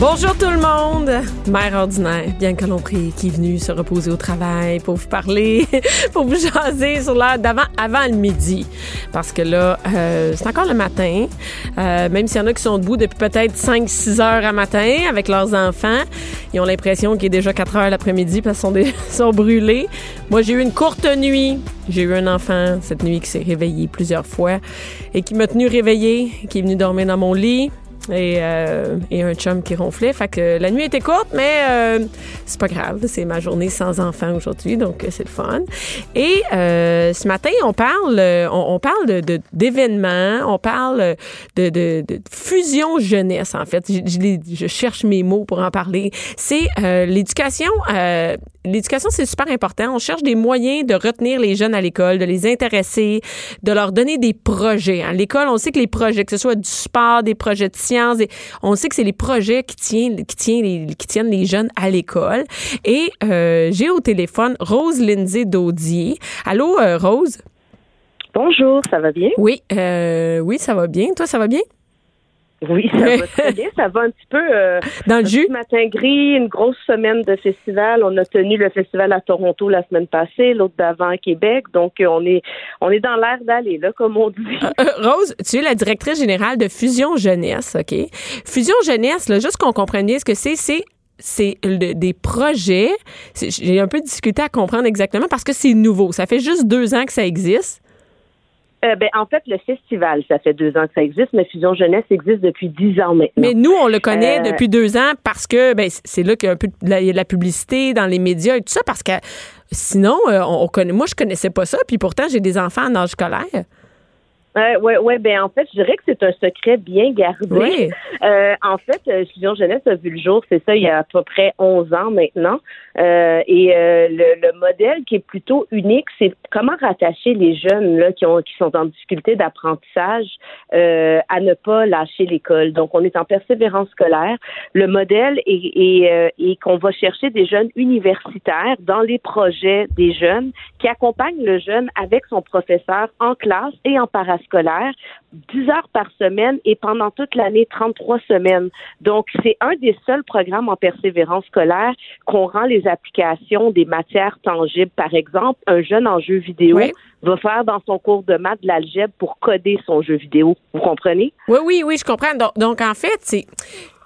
Bonjour tout le monde, mère ordinaire, bien que l'on prie, qui est venue se reposer au travail pour vous parler, pour vous jaser sur l'heure d'avant, avant le midi, parce que là, euh, c'est encore le matin, euh, même s'il y en a qui sont debout depuis peut-être 5-6 heures à matin avec leurs enfants, ils ont l'impression qu'il est déjà 4 heures l'après-midi parce qu'ils sont, sont brûlés. Moi, j'ai eu une courte nuit, j'ai eu un enfant cette nuit qui s'est réveillé plusieurs fois et qui m'a tenu réveillée, qui est venu dormir dans mon lit, et, euh, et, un chum qui ronflait. Fait que la nuit était courte, mais euh, c'est pas grave. C'est ma journée sans enfant aujourd'hui, donc c'est le fun. Et euh, ce matin, on parle, on, on parle de, d'événements, on parle de, de, fusion jeunesse, en fait. Je, cherche mes mots pour en parler. C'est l'éducation l'éducation, c'est super important. On cherche des moyens de retenir les jeunes à l'école, de les intéresser, de leur donner des projets. À l'école, on sait que les projets, que ce soit du sport, des projets de sciences, on sait que c'est les projets qui tiennent, qui tiennent, les, qui tiennent les jeunes à l'école. Et euh, j'ai au téléphone Rose Lindsay Daudier. Allô, euh, Rose? Bonjour, ça va bien? Oui, euh, oui, ça va bien. Toi, ça va bien? Oui, ça va très bien. Ça va un petit peu euh, dans le jus? matin gris, une grosse semaine de festival. On a tenu le festival à Toronto la semaine passée, l'autre d'avant à Québec. Donc euh, on est on est dans l'air d'aller là, comme on dit. Euh, Rose, tu es la directrice générale de Fusion Jeunesse, ok? Fusion Jeunesse, là, juste qu'on comprenne bien ce que c'est, c'est c'est des projets. J'ai un peu discuté à comprendre exactement parce que c'est nouveau. Ça fait juste deux ans que ça existe. Euh, ben, en fait, le festival, ça fait deux ans que ça existe, mais Fusion Jeunesse existe depuis dix ans maintenant. Mais nous, on le connaît euh, depuis deux ans parce que ben, c'est là qu'il y a un peu de la, de la, publicité dans les médias et tout ça, parce que sinon, euh, on, on connaît, moi, je connaissais pas ça, puis pourtant, j'ai des enfants en âge scolaire. Oui, ouais, ouais, ben en fait, je dirais que c'est un secret bien gardé. Oui. Euh, en fait, Fusion Jeunesse a vu le jour, c'est ça, il y a à peu près 11 ans maintenant. Euh, et euh, le, le, modèle qui est plutôt unique, c'est comment rattacher les jeunes là qui ont qui sont en difficulté d'apprentissage euh, à ne pas lâcher l'école. Donc, on est en persévérance scolaire. Le modèle est, est, est qu'on va chercher des jeunes universitaires dans les projets des jeunes qui accompagnent le jeune avec son professeur en classe et en parascolaire 10 heures par semaine et pendant toute l'année 33 semaines. Donc, c'est un des seuls programmes en persévérance scolaire qu'on rend les applications des matières tangibles. Par exemple, un jeune en jeu vidéo oui. va faire dans son cours de maths de l'algèbre pour coder son jeu vidéo. Vous comprenez? Oui, oui, oui, je comprends. Donc, donc en fait, c'est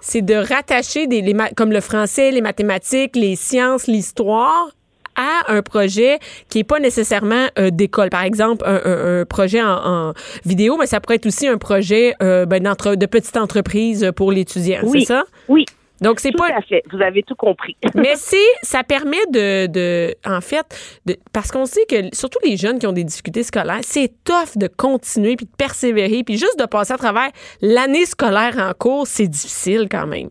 c'est de rattacher des les, comme le français, les mathématiques, les sciences, l'histoire à un projet qui est pas nécessairement euh, d'école. Par exemple, un, un, un projet en, en, vidéo, mais ça pourrait être aussi un projet euh, ben, de petite entreprise pour l'étudiant. Oui, c'est ça? Oui. Donc c'est tout pas. à fait. Vous avez tout compris. mais ça permet de, de en fait, de, parce qu'on sait que surtout les jeunes qui ont des difficultés scolaires, c'est tough de continuer puis de persévérer puis juste de passer à travers l'année scolaire en cours, c'est difficile quand même.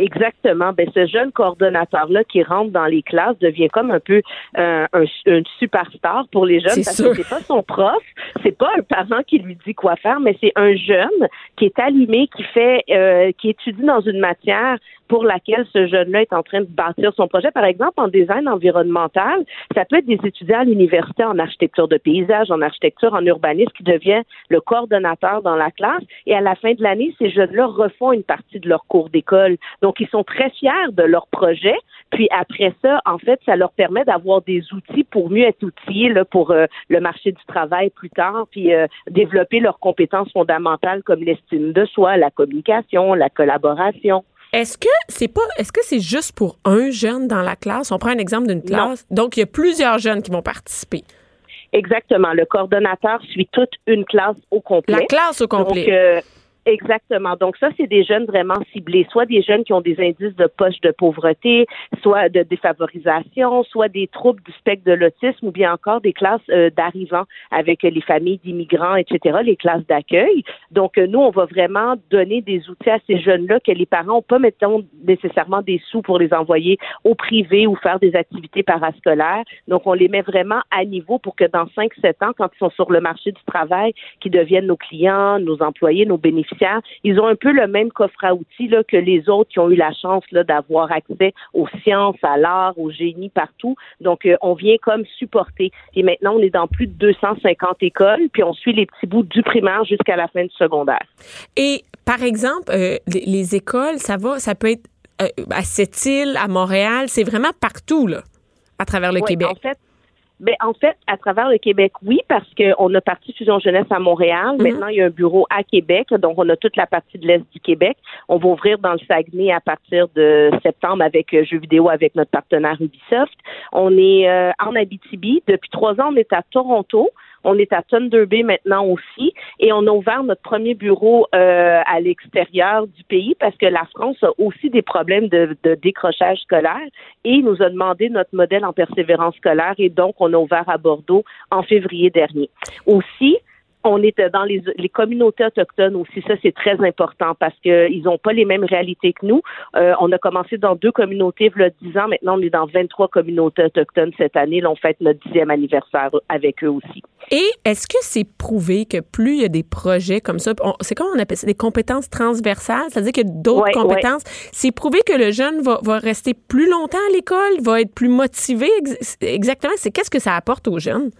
Exactement. Ben, ce jeune coordonnateur-là qui rentre dans les classes devient comme un peu euh, un, un, superstar pour les jeunes parce sûr. que c'est pas son prof, c'est pas un parent qui lui dit quoi faire, mais c'est un jeune qui est allumé, qui fait, euh, qui étudie dans une matière pour laquelle ce jeune-là est en train de bâtir son projet. Par exemple, en design environnemental, ça peut être des étudiants à l'université en architecture de paysage, en architecture, en urbanisme qui devient le coordonnateur dans la classe. Et à la fin de l'année, ces jeunes-là refont une partie de leur cours d'école. Donc, ils sont très fiers de leur projet. Puis après ça, en fait, ça leur permet d'avoir des outils pour mieux être outillés là, pour euh, le marché du travail plus tard, puis euh, développer leurs compétences fondamentales comme l'estime de soi, la communication, la collaboration. Est-ce que c'est pas est-ce que c'est juste pour un jeune dans la classe? On prend un exemple d'une classe. Non. Donc il y a plusieurs jeunes qui vont participer. Exactement. Le coordonnateur suit toute une classe au complet. La classe au complet. Donc, euh, Exactement. Donc ça, c'est des jeunes vraiment ciblés, soit des jeunes qui ont des indices de poche de pauvreté, soit de défavorisation, soit des troubles du spectre de l'autisme, ou bien encore des classes euh, d'arrivants avec les familles d'immigrants, etc., les classes d'accueil. Donc euh, nous, on va vraiment donner des outils à ces jeunes-là que les parents n'ont pas, mettons, nécessairement des sous pour les envoyer au privé ou faire des activités parascolaires. Donc on les met vraiment à niveau pour que dans 5-7 ans, quand ils sont sur le marché du travail, qu'ils deviennent nos clients, nos employés, nos bénéficiaires, ils ont un peu le même coffre à outils là, que les autres qui ont eu la chance d'avoir accès aux sciences, à l'art, au génie partout. Donc, euh, on vient comme supporter. Et maintenant, on est dans plus de 250 écoles, puis on suit les petits bouts du primaire jusqu'à la fin du secondaire. Et par exemple, euh, les, écoles, ça va, ça peut être euh, à cette île, à Montréal, c'est vraiment partout là, à travers le Québec. En fait, ben, en fait, à travers le Québec, oui, parce qu'on a parti Fusion Jeunesse à Montréal. Mhm. Maintenant, il y a un bureau à Québec, donc on a toute la partie de l'Est du Québec. On va ouvrir dans le Saguenay à partir de septembre avec euh, jeux vidéo avec notre partenaire Ubisoft. On est euh, en Abitibi. Depuis trois ans, on est à Toronto. On est à Thunder Bay maintenant aussi et on a ouvert notre premier bureau euh, à l'extérieur du pays parce que la France a aussi des problèmes de, de, décrochage scolaire et il nous a demandé notre modèle en persévérance scolaire et donc on a ouvert à Bordeaux en février dernier. Aussi, on est dans les, communautés autochtones aussi. Ça, c'est très important parce qu'ils n'ont pas les mêmes réalités que nous. Euh, on a commencé dans deux communautés il y a dix ans. Maintenant, on est dans 23 communautés autochtones cette année. Là, on fête notre dixième anniversaire avec eux aussi. Et est-ce que c'est prouvé que plus il y a des projets comme ça, c'est comment on appelle ça, des compétences transversales, c'est-à-dire que d'autres compétences, c'est prouvé que le jeune va, va, rester plus longtemps à l'école, va être plus motivé. Exactement, c'est qu'est-ce que ça apporte aux jeunes?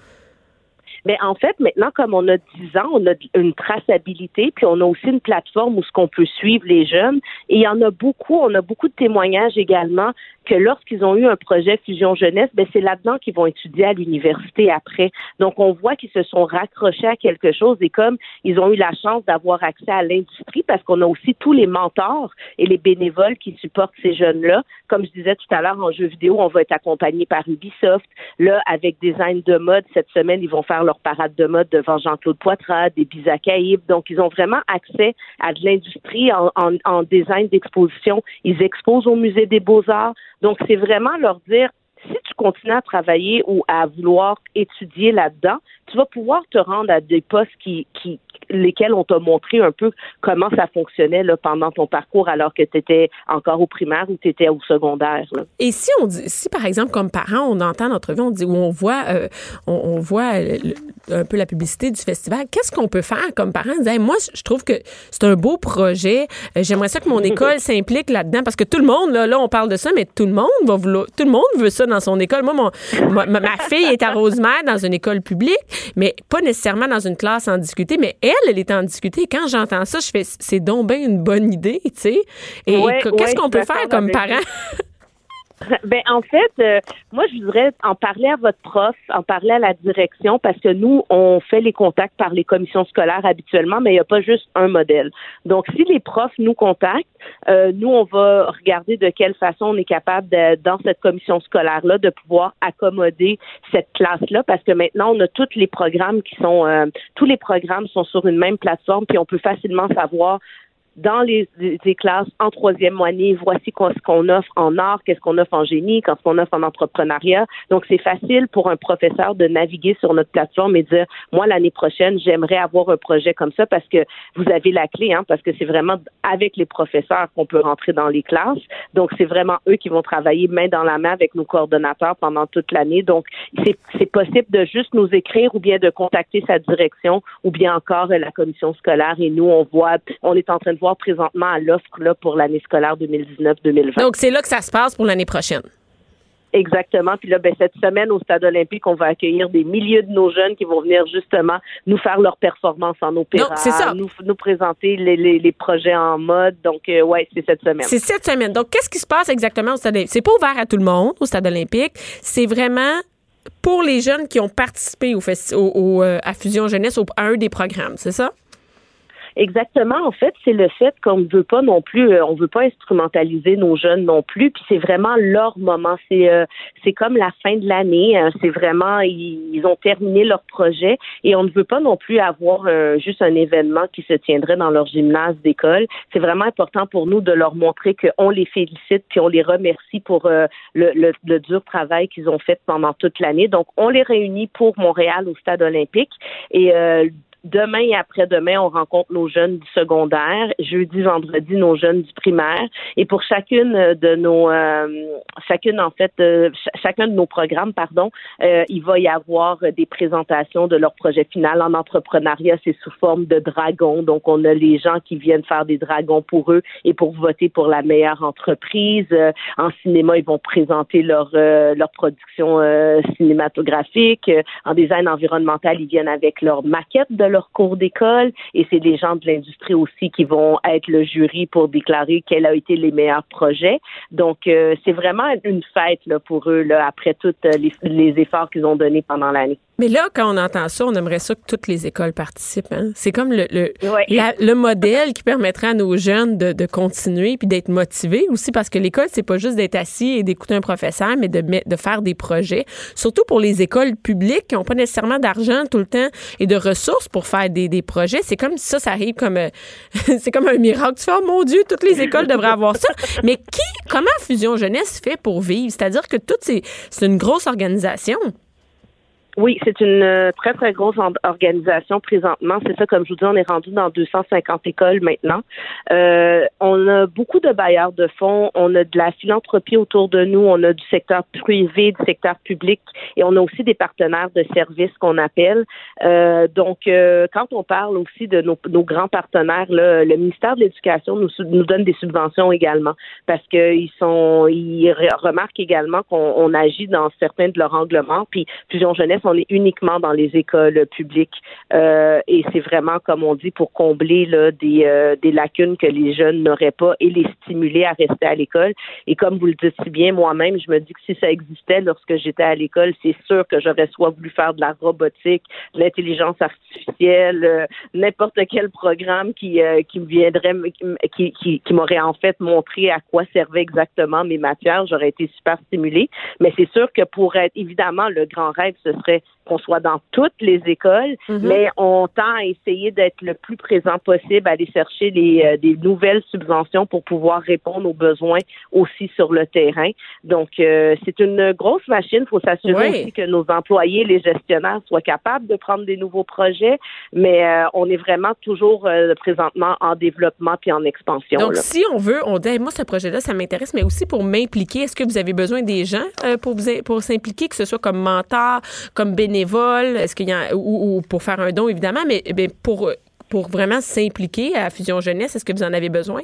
Mais en fait, maintenant, comme on a 10 ans, on a une traçabilité, puis on a aussi une plateforme où ce qu'on peut suivre les jeunes. Et il y en a beaucoup, on a beaucoup de témoignages également que lorsqu'ils ont eu un projet Fusion Jeunesse, ben c'est là-dedans qu'ils vont étudier à l'université après. Donc, on voit qu'ils se sont raccrochés à quelque chose et comme ils ont eu la chance d'avoir accès à l'industrie, parce qu'on a aussi tous les mentors et les bénévoles qui supportent ces jeunes-là. Comme je disais tout à l'heure, en jeu vidéo, on va être accompagné par Ubisoft. Là, avec Design de mode, cette semaine, ils vont faire leur parade de mode devant Jean-Claude Poitras, des Bizacaïbes. Donc, ils ont vraiment accès à de l'industrie en, en, en design d'exposition. Ils exposent au Musée des Beaux-Arts. Donc, c'est vraiment leur dire, si tu continues à travailler ou à vouloir étudier là-dedans, tu vas pouvoir te rendre à des postes qui, qui, lesquels on t'a montré un peu comment ça fonctionnait là, pendant ton parcours alors que tu étais encore au primaire ou tu étais au secondaire. Et si on dit, si par exemple comme parent, on entend notre vie, on dit où on voit, euh, on, voit un peu la publicité du festival, qu'est-ce qu'on peut faire comme parent? moi, je trouve que c'est un beau projet. Euh, j'aimerais ça que mon école s'implique là-dedans parce que tout le monde, là, là, on parle de ça, mais tout le monde va vouloir, tout le monde veut ça dans son école. Moi, mon, ma, ma, fille est à Rosemère dans une école publique, mais pas nécessairement dans une classe en discuter, mais elle, elle est en discuter. Quand j'entends ça, je fais, c'est donc bien une bonne idée, tu sais. Et qu'est-ce qu'on peut faire comme parent? Ben en fait, euh, moi je voudrais en parler à votre prof, en parler à la direction parce que nous on fait les contacts par les commissions scolaires habituellement, mais il n'y a pas juste un modèle. Donc si les profs nous contactent, euh, nous on va regarder de quelle façon on est capable de, dans cette commission scolaire là de pouvoir accommoder cette classe là parce que maintenant on a tous les programmes qui sont euh, tous les programmes sont sur une même plateforme puis on peut facilement savoir dans les, classes en troisième année, voici ce qu'on offre en art, qu'est-ce qu'on offre en génie, qu'est-ce qu'on offre en entrepreneuriat. Donc, c'est facile pour un professeur de naviguer sur notre plateforme et dire, moi, l'année prochaine, j'aimerais avoir un projet comme ça parce que vous avez la clé, hein, parce que c'est vraiment avec les professeurs qu'on peut rentrer dans les classes. Donc, c'est vraiment eux qui vont travailler main dans la main avec nos coordonnateurs pendant toute l'année. Donc, c'est possible de juste nous écrire ou bien de contacter sa direction ou bien encore la commission scolaire et nous, on voit, on est en train de voir présentement à l'offre là, pour l'année scolaire 2019-2020. Donc, c'est là que ça se passe pour l'année prochaine. Exactement. Puis là, ben, cette semaine au Stade olympique, on va accueillir des milliers de nos jeunes qui vont venir justement nous faire leur performance en opéra, Nous, nous présenter les, les, projets en mode. Donc, euh, ouais, c'est cette semaine. C'est cette semaine. Donc, qu'est-ce qui se passe exactement au Stade olympique? C'est pas ouvert à tout le monde au Stade olympique. C'est vraiment pour les jeunes qui ont participé au, au, au euh, à Fusion Jeunesse, au, à un des programmes, c'est ça? Exactement. En fait, c'est le fait qu'on ne veut pas non plus, euh, on veut pas instrumentaliser nos jeunes non plus. Puis c'est vraiment leur moment. C'est euh, c'est comme la fin de l'année. Hein. C'est vraiment ils, ont terminé leur projet et on ne veut pas non plus avoir euh, juste un événement qui se tiendrait dans leur gymnase d'école. C'est vraiment important pour nous de leur montrer qu'on les félicite puis on les remercie pour le, le, le, dur travail qu'ils ont fait pendant toute l'année. Donc on les réunit pour Montréal au Stade Olympique et Demain et après-demain, on rencontre nos jeunes du secondaire. Jeudi, vendredi, nos jeunes du primaire. Et pour chacune de nos, euh, chacune en fait, euh, chacun de nos programmes, pardon, euh, il va y avoir des présentations de leur projet final. En entrepreneuriat, c'est sous forme de dragons. Donc, on a les gens qui viennent faire des dragons pour eux et pour voter pour la meilleure entreprise. en cinéma, ils vont présenter leur leur production cinématographique. En design environnemental, ils viennent avec leur maquette de leur cours d'école et c'est des gens de l'industrie aussi qui vont être le jury pour déclarer quels ont été les meilleurs projets. Donc, euh, c'est vraiment une fête là, pour eux là, après tous euh, les, les efforts qu'ils ont donnés pendant l'année. Mais là, quand on entend ça, on aimerait ça que toutes les écoles participent. Hein? C'est comme le, le, le, modèle qui permettrait à nos jeunes de, de continuer puis d'être motivés aussi parce que l'école, c'est pas juste d'être assis et d'écouter un professeur, mais de, de faire des projets. Surtout pour les écoles publiques qui n'ont pas nécessairement d'argent tout le temps et de ressources pour faire des, des projets. C'est comme ça, ça arrive comme... Euh, c'est comme un miracle. Tu fais, oh mon Dieu, toutes les écoles devraient avoir ça. Mais qui, comment Fusion Jeunesse fait pour vivre? C'est-à-dire que toutes ces... C'est une grosse organisation. Oui, c'est une euh, très, très grosse organisation présentement. C'est ça, comme je vous dis, on est rendu dans 250 écoles maintenant. Euh, on a beaucoup de bailleurs de fonds, on a de la philanthropie autour de nous, on a du secteur privé, du secteur public et on a aussi des partenaires de services qu'on appelle. Euh, donc, euh, quand on parle aussi de nos, nos grands partenaires, là, le ministère de l'Éducation nous, nous donne des subventions également parce qu'ils sont, ils remarquent également qu'on agit dans certains de leurs anglements. Puis, Fusion Jeunesse on est uniquement dans les écoles publiques euh, et c'est vraiment, comme on dit, pour combler là, des, euh, des lacunes que les jeunes n'auraient pas et les stimuler à rester à l'école. Et comme vous le dites si bien, moi-même, je me dis que si ça existait lorsque j'étais à l'école, c'est sûr que j'aurais soit voulu faire de la robotique, de l'intelligence artificielle, euh, n'importe quel programme qui, qui me viendrait, qui, qui, qui m'aurait en fait montré à quoi servaient exactement mes matières. J'aurais été super stimulée. Mais c'est sûr que pour être, évidemment, le grand rêve, ce serait state qu'on soit dans toutes les écoles, mhm. mais on tend à essayer d'être le plus présent possible, aller chercher les, euh, des nouvelles subventions pour pouvoir répondre aux besoins aussi sur le terrain. Donc, euh, c'est une grosse machine. Il faut s'assurer aussi que nos employés, les gestionnaires, soient capables de prendre des nouveaux projets, mais euh, on est vraiment toujours présentement en développement puis en expansion. Donc, si on veut, on dit, moi, ce projet-là, ça m'intéresse, mais aussi pour m'impliquer, est-ce que vous avez besoin des gens pour, vous, pour s'impliquer, que ce soit comme mentor, comme est-ce qu'il y a ou, pour faire un don évidemment, mais, mais pour pour vraiment s'impliquer à Fusion Jeunesse, est-ce que vous en avez besoin?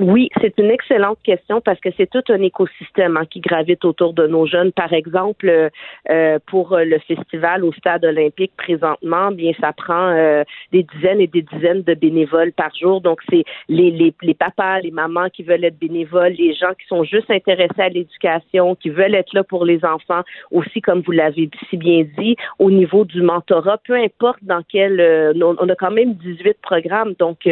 Oui, c'est une excellente question parce que c'est tout un écosystème hein, qui gravite autour de nos jeunes. Par exemple, euh, pour le festival au stade olympique présentement, bien ça prend euh, des dizaines et des dizaines de bénévoles par jour. Donc c'est les, les, les papas, les mamans qui veulent être bénévoles, les gens qui sont juste intéressés à l'éducation, qui veulent être là pour les enfants, aussi comme vous l'avez si bien dit, au niveau du mentorat, peu importe dans quel, euh, on a quand même 18 programmes, donc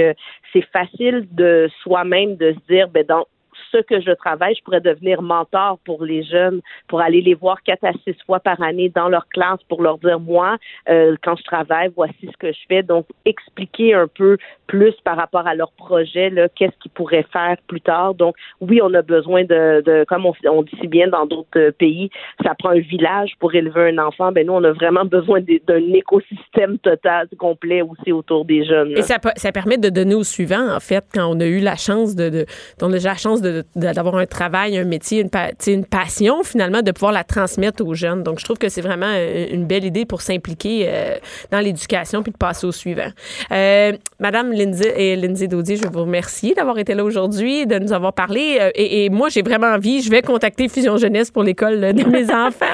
c'est facile de soi-même de se dire, ben, dans ce que je travaille, je pourrais devenir mentor pour les jeunes, pour aller les voir quatre à six fois par année dans leur classe pour leur dire, moi, euh, quand je travaille, voici ce que je fais. Donc, expliquer un peu plus par rapport à leur projet, qu'est-ce qu'ils pourraient faire plus tard. Donc, oui, on a besoin de, de comme on, on, dit si bien dans d'autres pays, ça prend un village pour élever un enfant. Ben nous, on a vraiment besoin d'un écosystème total, complet aussi autour des jeunes. Et ça, ça permet de donner au suivant, en fait, quand on a eu la chance de, de on a la chance de d'avoir un travail, un métier, une, une passion finalement, de pouvoir la transmettre aux jeunes. Donc, je trouve que c'est vraiment euh, une belle idée pour s'impliquer euh, dans l'éducation puis de passer au suivant. Euh, Madame Lindsay et Lindsay Daudier, je vous remercie d'avoir été là aujourd'hui, de nous avoir parlé. Euh, et, moi, j'ai vraiment envie, je vais contacter Fusion Jeunesse pour l'école de mes enfants.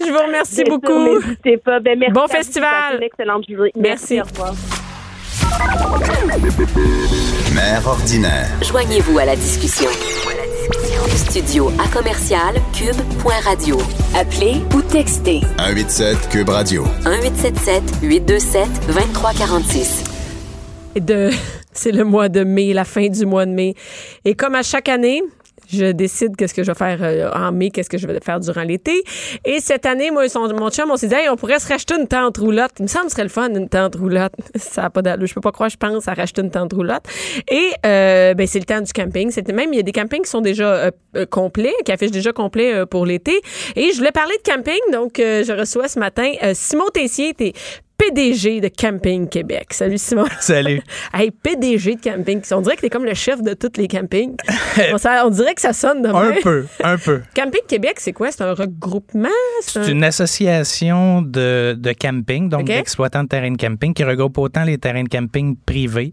je vous remercie beaucoup. pas. Ben, merci bon festival. excellente journée. Merci. merci. Au revoir. Mère ordinaire. Joignez-vous à la discussion. Studio à commercial cube.radio. Appelez ou textez. 187 cube radio. 1877 827 2346. de c'est le mois de mai, la fin du mois de mai. Et comme à chaque année, je décide qu'est-ce que je vais faire euh, en mai, qu'est-ce que je vais faire durant l'été. Et cette année, moi mon chum, on s'est dit, on pourrait se racheter une tente roulotte. Il me semble que ce serait le fun, une tente roulotte. Ça a pas d'allure. Je peux pas croire, je pense, à racheter une tente roulotte. Et euh, ben, c'est le temps du camping. C'était même, il y a des campings qui sont déjà euh, complets, qui affichent déjà complets pour l'été. Et je voulais parler de camping, donc je reçois ce matin Simon Tessier, t'es PDG de Camping Québec. Salut Simon. Salut. Hey, PDG de camping. On dirait que t'es comme le chef de tous les campings. on, ça- on dirait que ça sonne de Un peu, un peu. Camping Québec, c'est quoi? C'est un regroupement? C'est C'est un- une association de, de camping, donc d'exploitants de terrains de camping, qui regroupe autant les terrains de camping privés,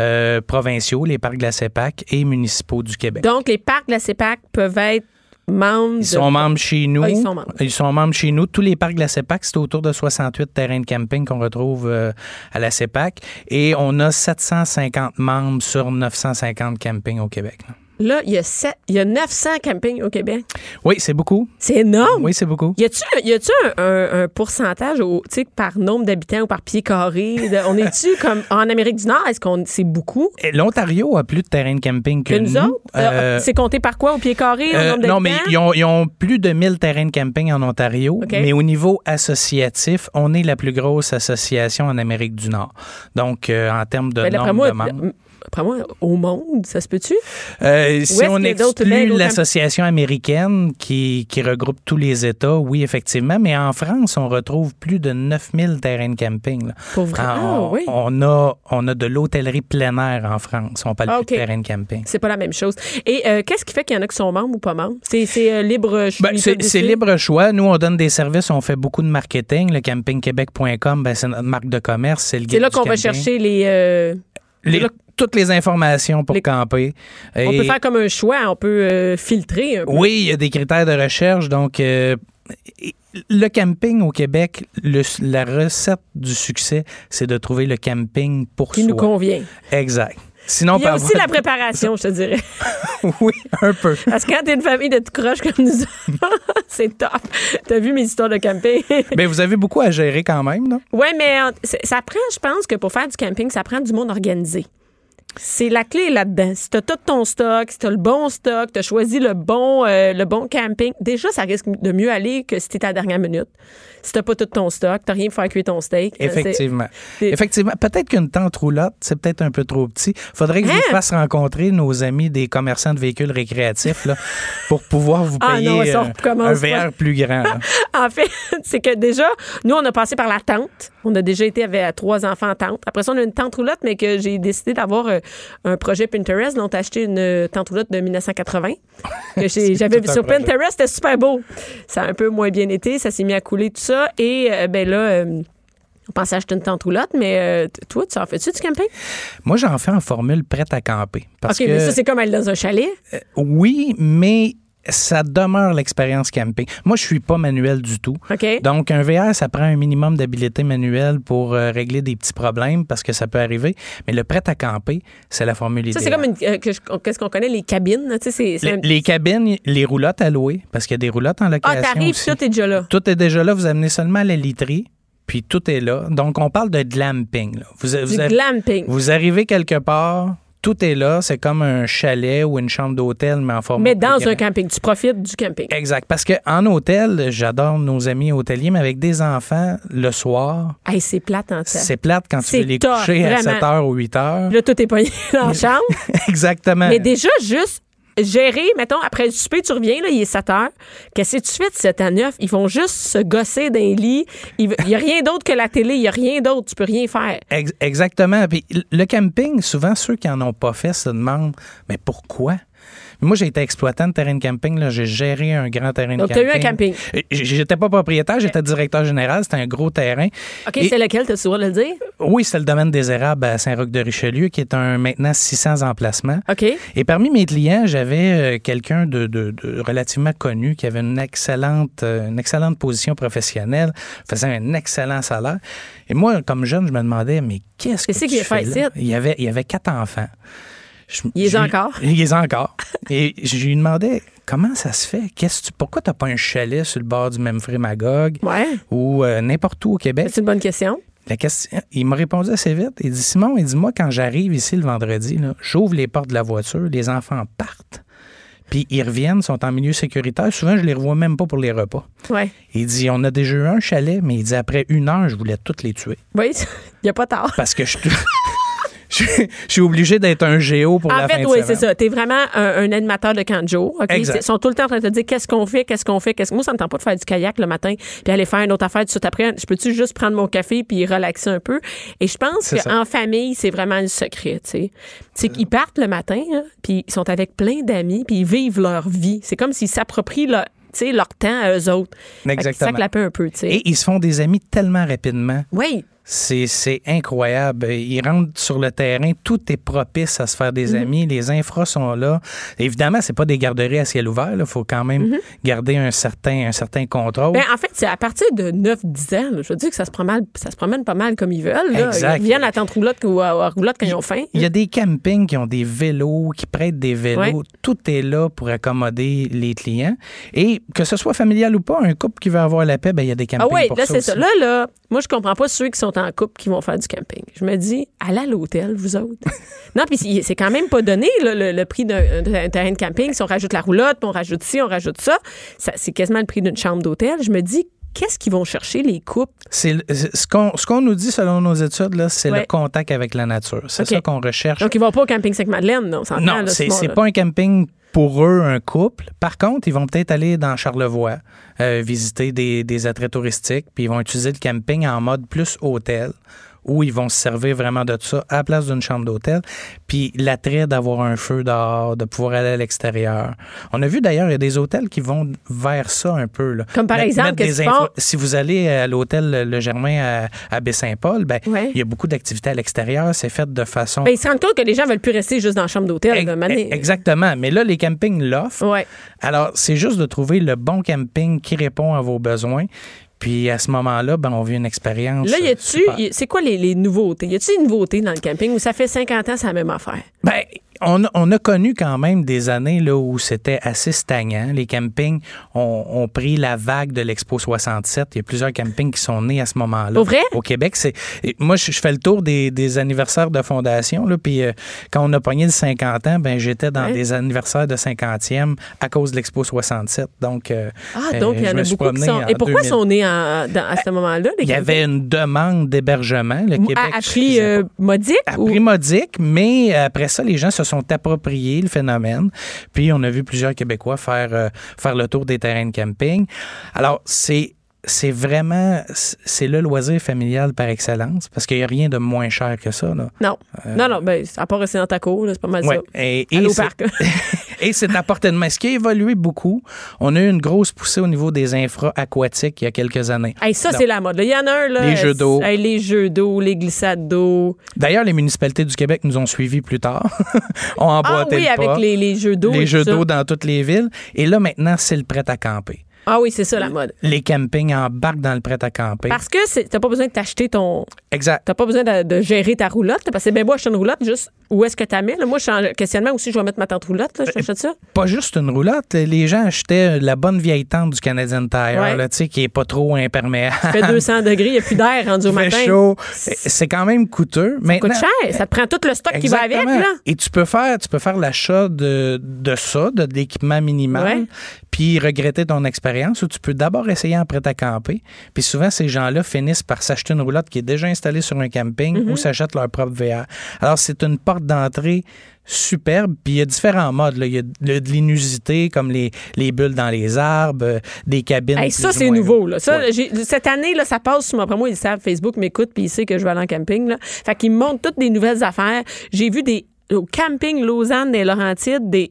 euh, provinciaux, les parcs de la CEPAC et municipaux du Québec. Donc, les parcs de la CEPAC peuvent être membres Ils de... sont membres chez nous. Ah, ils sont membres. Ils sont membres chez nous. Tous les parcs de la CEPAC, c'est autour de 68 terrains de camping qu'on retrouve euh, à la CEPAC. Et on a 750 membres sur 950 campings au Québec. là. Là, il y, a sept- il y a 900 campings au Québec. Oui, c'est beaucoup. C'est énorme! Oui, c'est beaucoup. Y a-tu, y a-tu un, un- un pourcentage au, par nombre d'habitants ou par pied carré? de- on est-tu comme en Amérique du Nord? Est-ce qu'on c'est beaucoup? L'Ontario a plus de terrains de camping que, Que nous autres? Euh, Euh, c'est compté par quoi? Au pied carré? au Euh, nombre non, mais ils ont, ils ont plus de 1000 terrains de camping en Ontario. Mais au niveau associatif, on est la plus grosse association en Amérique du Nord. Donc, euh, en termes de Ben, nombre moi, de membres. D'après moi, au monde, ça se peut-tu? Euh, si on exclut l'association américaine qui, qui regroupe tous les États, oui, effectivement. Mais en France, on retrouve plus de 9000 terrains de camping. là. Pour vrai? Ah, on, oui. on a, on a de l'hôtellerie plein air en France. On parle Ah, plus de terrains de camping. C'est pas la même chose. Et euh, qu'est-ce qui fait qu'il y en a qui sont membres ou pas membres? C'est, euh, libre choix. Ben, c'est libre choix. Nous, on donne des services, on fait beaucoup de marketing. Le campingquebec.com, ben, c'est notre marque de commerce, c'est là qu'on va chercher les. Toutes les informations pour Les- camper. On Et- peut faire comme un choix, on peut euh, filtrer un peu. Oui, il y a des critères de recherche. Donc, euh, le camping au Québec, le- la recette du succès, c'est de trouver le camping pour qui soi. nous convient. Exact. Sinon, Il y a on aussi la préparation, je te dirais. oui, un peu. Parce que quand t'es une famille de croche comme nous c'est top. T'as vu mes histoires de camping? Mais vous avez beaucoup à gérer quand même, non? Oui, mais ça prend, je pense que pour faire du camping, ça prend du monde organisé. C'est la clé là-dedans. Si t'as tout ton stock, si t'as le bon stock, t'as choisi le bon, euh, le bon camping, déjà, ça risque de mieux aller que si t'es à la dernière minute. Si t'as pas tout ton stock, t'as rien pour faire cuire ton steak. Euh, Effectivement. Effectivement. Peut-être qu'une tente roulotte, c'est peut-être un peu trop petit. Faudrait que je Hein? vous fasse rencontrer nos amis des commerçants de véhicules récréatifs là, pour pouvoir vous Ah payer non, ça, on euh, un. VR plus grand. En fait, c'est que déjà, nous, on a passé par la tente. On a déjà été avec trois enfants en tente. Après ça, on a une tente roulotte, mais que j'ai décidé d'avoir euh, un projet Pinterest. Donc, on a acheté une tente roulotte de 1980. que j'ai- J'avais vu sur projet. Pinterest, c'était super beau. Ça a un peu moins bien été. Ça s'est mis à couler, tout ça. Et euh, ben là, euh, on pensait acheter une tente roulotte, mais euh, toi, tu en fais-tu du camping? Moi, j'en fais en formule prête à camper. Parce OK, que, mais ça, c'est comme aller dans un chalet. oui, mais ça demeure l'expérience camping. Moi, je suis pas manuel du tout. Donc, un VR, ça prend un minimum d'habileté manuelle pour euh, régler des petits problèmes parce que ça peut arriver. Mais le prêt à camper, c'est la formule ça, c'est comme une, euh, qu'est-ce qu'on connaît, les cabines. là, Tu sais, c'est- c'est Les, un- les cabines, les roulottes à louer, parce qu'il y a des roulottes en Ah, location. t'arrives, aussi. tout est déjà là. Tout est déjà là. Vous amenez seulement la literie, puis tout est là. Donc, on parle de glamping. là. Vous, vous Du avez- glamping. vous arrivez quelque part, tout est là. C'est comme un chalet ou une chambre d'hôtel, mais en forme Mais dans un camping. Tu profites du camping. Exact. Parce qu'en hôtel, j'adore nos amis hôteliers, mais avec des enfants, le soir, Hey, c'est plate en ça. c'est plate quand tu veux les coucher à vraiment. 7 h ou 8 h. Là, tout est pogné dans la chambre. Exactement. Mais déjà, juste gérer, mettons, après le souper, tu reviens, là, il est 7 heures. Qu'est-ce que tu fais de 7 à 9? Ils vont juste se gosser d'un lit. Il n'y a rien d'autre que la télé. Il n'y a rien d'autre. Tu peux rien faire. Ex- Exactement. Puis le camping, souvent, ceux qui n'en ont pas fait se demandent, mais pourquoi? Moi, j'ai été exploitant de terrain de camping. là. J'ai géré un grand terrain Donc, de tu as camping. eu un camping. Euh, J'étais pas propriétaire, j'étais directeur général. C'était un gros terrain. OK, Et- c'est lequel? Tu as de le dire? Oui, c'est le domaine des érables à Saint-Roch-de-Richelieu, qui est un maintenant 600 emplacements. OK. Et parmi mes clients, j'avais euh, quelqu'un de, de- de relativement connu qui avait une excellente, euh, une excellente position professionnelle, faisait un excellent salaire. Et moi, comme jeune, je me demandais, mais qu'est-ce que Qu'est-ce tu fais fait là? Il y avait, il y avait quatre enfants. Je- Il les a encore? Il les a encore. Et je lui demandais, comment ça se fait? Qu'est-ce que tu, pourquoi tu n'as pas un chalet sur le bord du Memphrey Magog Ouais. ou euh, n'importe où au Québec? C'est une bonne question. La question, il m'a répondu assez vite. Il dit Simon, il dit Moi, quand j'arrive ici le vendredi, j'ouvre les portes de la voiture, les enfants partent. Puis ils reviennent, sont en milieu sécuritaire. Souvent, je les revois même pas pour les repas. Ouais. Il dit On a déjà eu un chalet, mais il dit Après une heure, je voulais toutes les tuer. Oui, il n'y a pas tard. Parce que je. Je je suis obligé d'être un géo pour En la fait, fin de oui, semaine. c'est ça. T'es vraiment un, un animateur de camp de jour. Ils sont tout le temps en train de te dire qu'est-ce qu'on fait, qu'est-ce qu'on fait, qu'est-ce Moi, ça me tente pas de faire du kayak le matin, puis aller faire une autre affaire tout de suite après. Je peux-tu juste prendre mon café puis relaxer un peu? Et je pense qu'en famille, c'est vraiment le secret, tu sais. C'est qu'ils partent le matin, hein, puis ils sont avec plein d'amis, puis ils vivent leur vie. C'est comme s'ils s'approprient leur, temps à eux autres. Exactement. Ça clappe un peu, tu sais. Et ils se font des amis tellement rapidement. Oui. C'est incroyable. Ils rentrent sur le terrain, tout est propice à se faire Mhm. des amis, les infras sont là. Évidemment, c'est pas des garderies à ciel ouvert, il faut quand même garder un certain, un certain contrôle. Mhm. Ben, en fait, c'est à partir de 9-10 ans. là, je veux dire que ça se, promène, ça se promène pas mal comme ils veulent. Là. Exact. Ils viennent à tente roulotte ou à, roulotte quand ils ont faim. Il y a des campings qui ont des vélos, qui prêtent des vélos. Ouais. Tout est là pour accommoder les clients. Et que ce soit familial ou pas, un couple qui veut avoir la paix, ben, il y a des Ah campings oui, pour là, ça c'est ça. Là, là, moi, je comprends pas ceux qui sont en couple qui vont faire du camping. Je me dis, allez à l'hôtel, vous autres. non, puis c'est- quand même pas donné, là, le, le prix d'un terrain de camping. Si on rajoute la roulotte, puis on rajoute ci, on rajoute ça, ça c'est quasiment le prix d'une chambre d'hôtel. Je me dis, qu'est-ce qu'ils vont chercher, les couples? C'est ce qu'on ce qu'on nous dit selon nos études, là, c'est Ouais. le contact avec la nature. C'est ça qu'on recherche. Donc, ils vont pas au camping Sainte-Madeleine, non? Non, c'est ce pas un camping pour eux, un couple. Par contre, ils vont peut-être aller dans Charlevoix, euh, visiter des, des attraits touristiques, puis ils vont utiliser le camping en mode plus hôtel, où ils vont se servir vraiment de ça à la place d'une chambre d'hôtel. Puis l'attrait d'avoir un feu dehors, de pouvoir aller à l'extérieur. On a vu d'ailleurs, il y a des hôtels qui vont vers ça un peu. Là. Comme par exemple, des infra-? Si vous allez à l'hôtel Le Germain à, à Baie-Saint-Paul, ben, Ouais. il y a beaucoup d'activités à l'extérieur. C'est fait de façon Ben, ils se rendent compte que les gens veulent plus rester juste dans la chambre d'hôtel. Mané. Exactement. Mais là, les campings l'offrent. Ouais. Alors, c'est juste de trouver le bon camping qui répond à vos besoins. Puis à ce moment-là, ben, on vit une expérience. Là, y euh, a-tu, y- c'est quoi les, les nouveautés? Y a-tu une nouveauté dans le camping où ça fait 50 ans, c'est la même affaire? Ben, on, a- on a connu quand même des années là, où c'était assez stagnant. Les campings ont, ont pris la vague de l'Expo 67. Il y a plusieurs campings qui sont nés à ce moment-là. Pour vrai? Au Québec, c'est. Moi, je, je fais le tour des, des anniversaires de fondation. Là, puis euh, quand on a pogné le 50 ans, ben, j'étais dans Ouais. des anniversaires de 50e à cause de l'Expo 67. Donc, euh, Ah, euh, donc il y en a beaucoup qui sont. Et pourquoi 2000. sont nés dans- à ce moment-là? les Il y avait une demande d'hébergement. Le Québec à, à prix euh, modique? à ou- prix modique, mais après ça, les gens se sont appropriés le phénomène. Puis on a vu plusieurs Québécois faire, euh, faire le tour des terrains de camping. Alors, c'est. C'est vraiment, c'est le loisir familial par excellence parce qu'il n'y a rien de moins cher que ça. Là. Non. non, non, ben, à part rester dans ta cour, c'est pas mal Ouais. ça. Et, et Aller au parc. et c'est à portée de main. Ce qui a évolué beaucoup, on a eu une grosse poussée au niveau des infras aquatiques il y a quelques années. Hey, ça, c'est la mode. Il y en a un, là. Les jeux d'eau. Hey, les jeux d'eau, les glissades d'eau. D'ailleurs, les municipalités du Québec nous ont suivis plus tard, ont Ah emboîté oui, le avec les, les jeux d'eau. les jeux d'eau dans toutes les villes. Et là, maintenant, c'est le prêt à camper. Ah oui, c'est ça, la mode. Les campings embarquent dans le prêt à camper. Parce que t'as pas besoin de t'acheter ton. Exact. T'as pas besoin de, de gérer ta roulotte. Parce que c'est bien beau acheter une roulotte, juste où est-ce que tu mets. Là? Moi, je suis en questionnement aussi, je vais mettre ma tente roulotte. Là, je t'achète ça. Pas juste une roulotte. Les gens achetaient la bonne vieille tente du Canadian Tire, Ouais. là, qui est pas trop imperméable. Il fait 200 degrés, il n'y a plus d'air rendu au Il fait matin. chaud. C'est quand même coûteux. Ça coûte cher. Ça te prend tout le stock qui va avec. Là. Et tu peux faire, tu peux faire l'achat de, de ça, de, de l'équipement minimal, Ouais. puis regretter ton expérience, ou tu peux d'abord essayer en prêt à camper. Puis souvent, ces gens-là finissent par s'acheter une roulotte qui est déjà installée sur un camping Mm-hmm. ou s'achètent leur propre VR. Alors, c'est une porte d'entrée superbe. Puis il y a différents modes. là. Il y a de, de l'inusité, comme les, les bulles dans les arbres, euh, des cabines. Hey, ça, c'est nouveau. Là. Ça, Ouais. cette année, là, ça passe sur moi. Après moi, ils savent, Facebook m'écoute, puis il sait que je vais aller en camping. Là. Fait qu'ils me montrent toutes des nouvelles affaires. J'ai vu des au camping Lausanne des Laurentides, des.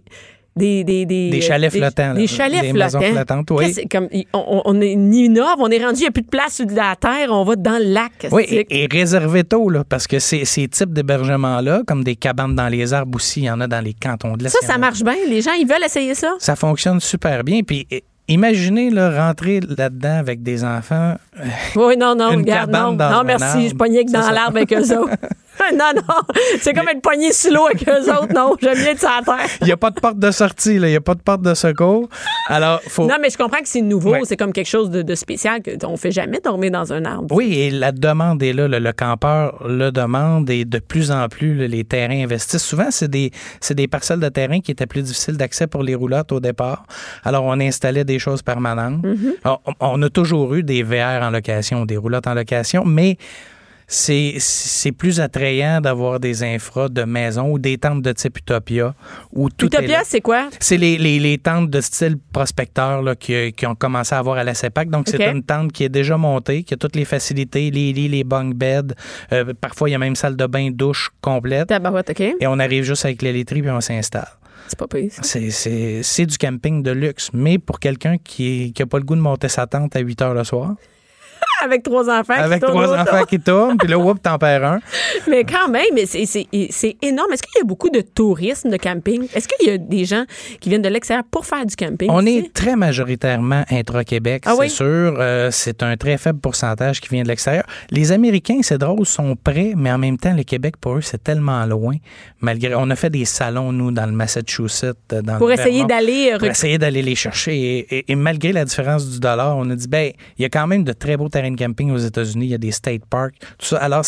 Des, des, des, Des chalets flottants, là. Des chalets Des flottants. maisons flottantes, oui. Comme, on, on est, innove, on est rendu, il n'y a plus de place sur la terre, on va dans le lac. Oui, et, et réservez tôt, là, parce que ces, ces types d'hébergements-là, comme des cabanes dans les arbres aussi, il y en a dans les cantons de l'Est. ça, ça marche bien. Les gens, ils veulent essayer ça? Ça fonctionne super bien. Puis imaginez là, rentrer là-dedans avec des enfants. Oui, non, non, Une regarde, non. dans Non, merci, je pognais que dans l'arbre avec eux autres. non, non. C'est comme être poigné sous l'eau avec eux autres. Non, j'aime bien être sur la terre. Il n'y a pas de porte de sortie, là. Il n'y a pas de porte de secours. Alors, faut. Non, mais je comprends que c'est nouveau. Ouais. C'est comme quelque chose de, de spécial qu'on ne fait jamais dormir dans un arbre. Oui, et la demande est là. Le, le campeur le demande et de plus en plus, là, les terrains investissent. Souvent, c'est des, des parcelles de terrain qui étaient plus difficiles d'accès pour les roulottes au départ. Alors, on installait des choses permanentes. Alors, on, on a toujours eu des VR en location, des roulottes en location, mais c'est, c'est plus attrayant d'avoir des infras de maison ou des tentes de type Utopia où tout Utopia, c'est quoi? C'est les, les, les tentes de style prospecteur là, qui, qui ont commencé à avoir à la CEPAC. Donc, c'est une tente qui est déjà montée, qui a toutes les facilités, les lits, les bunk beds. Euh, parfois, il y a même salle de bain, douche complète. Et on arrive juste avec les laiteries puis on s'installe. C'est pas pire. ça. C'est, c'est, c'est du camping de luxe. Mais pour quelqu'un qui n'a pas le goût de monter sa tente à 8 heures le soir, Avec trois enfants. qui avec tournent trois enfants qui tournent, puis là, whoop, t'en perds un. Mais quand même, c'est- c'est c'est énorme. Est-ce qu'il y a beaucoup de tourisme de camping? Est-ce qu'il y a des gens qui viennent de l'extérieur pour faire du camping? On ici? est très majoritairement intra-Québec, Ah c'est oui? sûr. Euh, c'est un très faible pourcentage qui vient de l'extérieur. Les Américains, c'est drôle, sont prêts, mais en même temps, le Québec, pour eux, c'est tellement loin. Malgré, on a fait des salons, nous, dans le Massachusetts, euh, dans Pour le essayer Vermont, d'aller euh, pour rec- essayer d'aller les chercher. Et, et- et malgré la différence du dollar, on a dit, ben, il y a quand même de très beaux terrains camping aux États-Unis. Il y a des state parks, tout ça. Alors,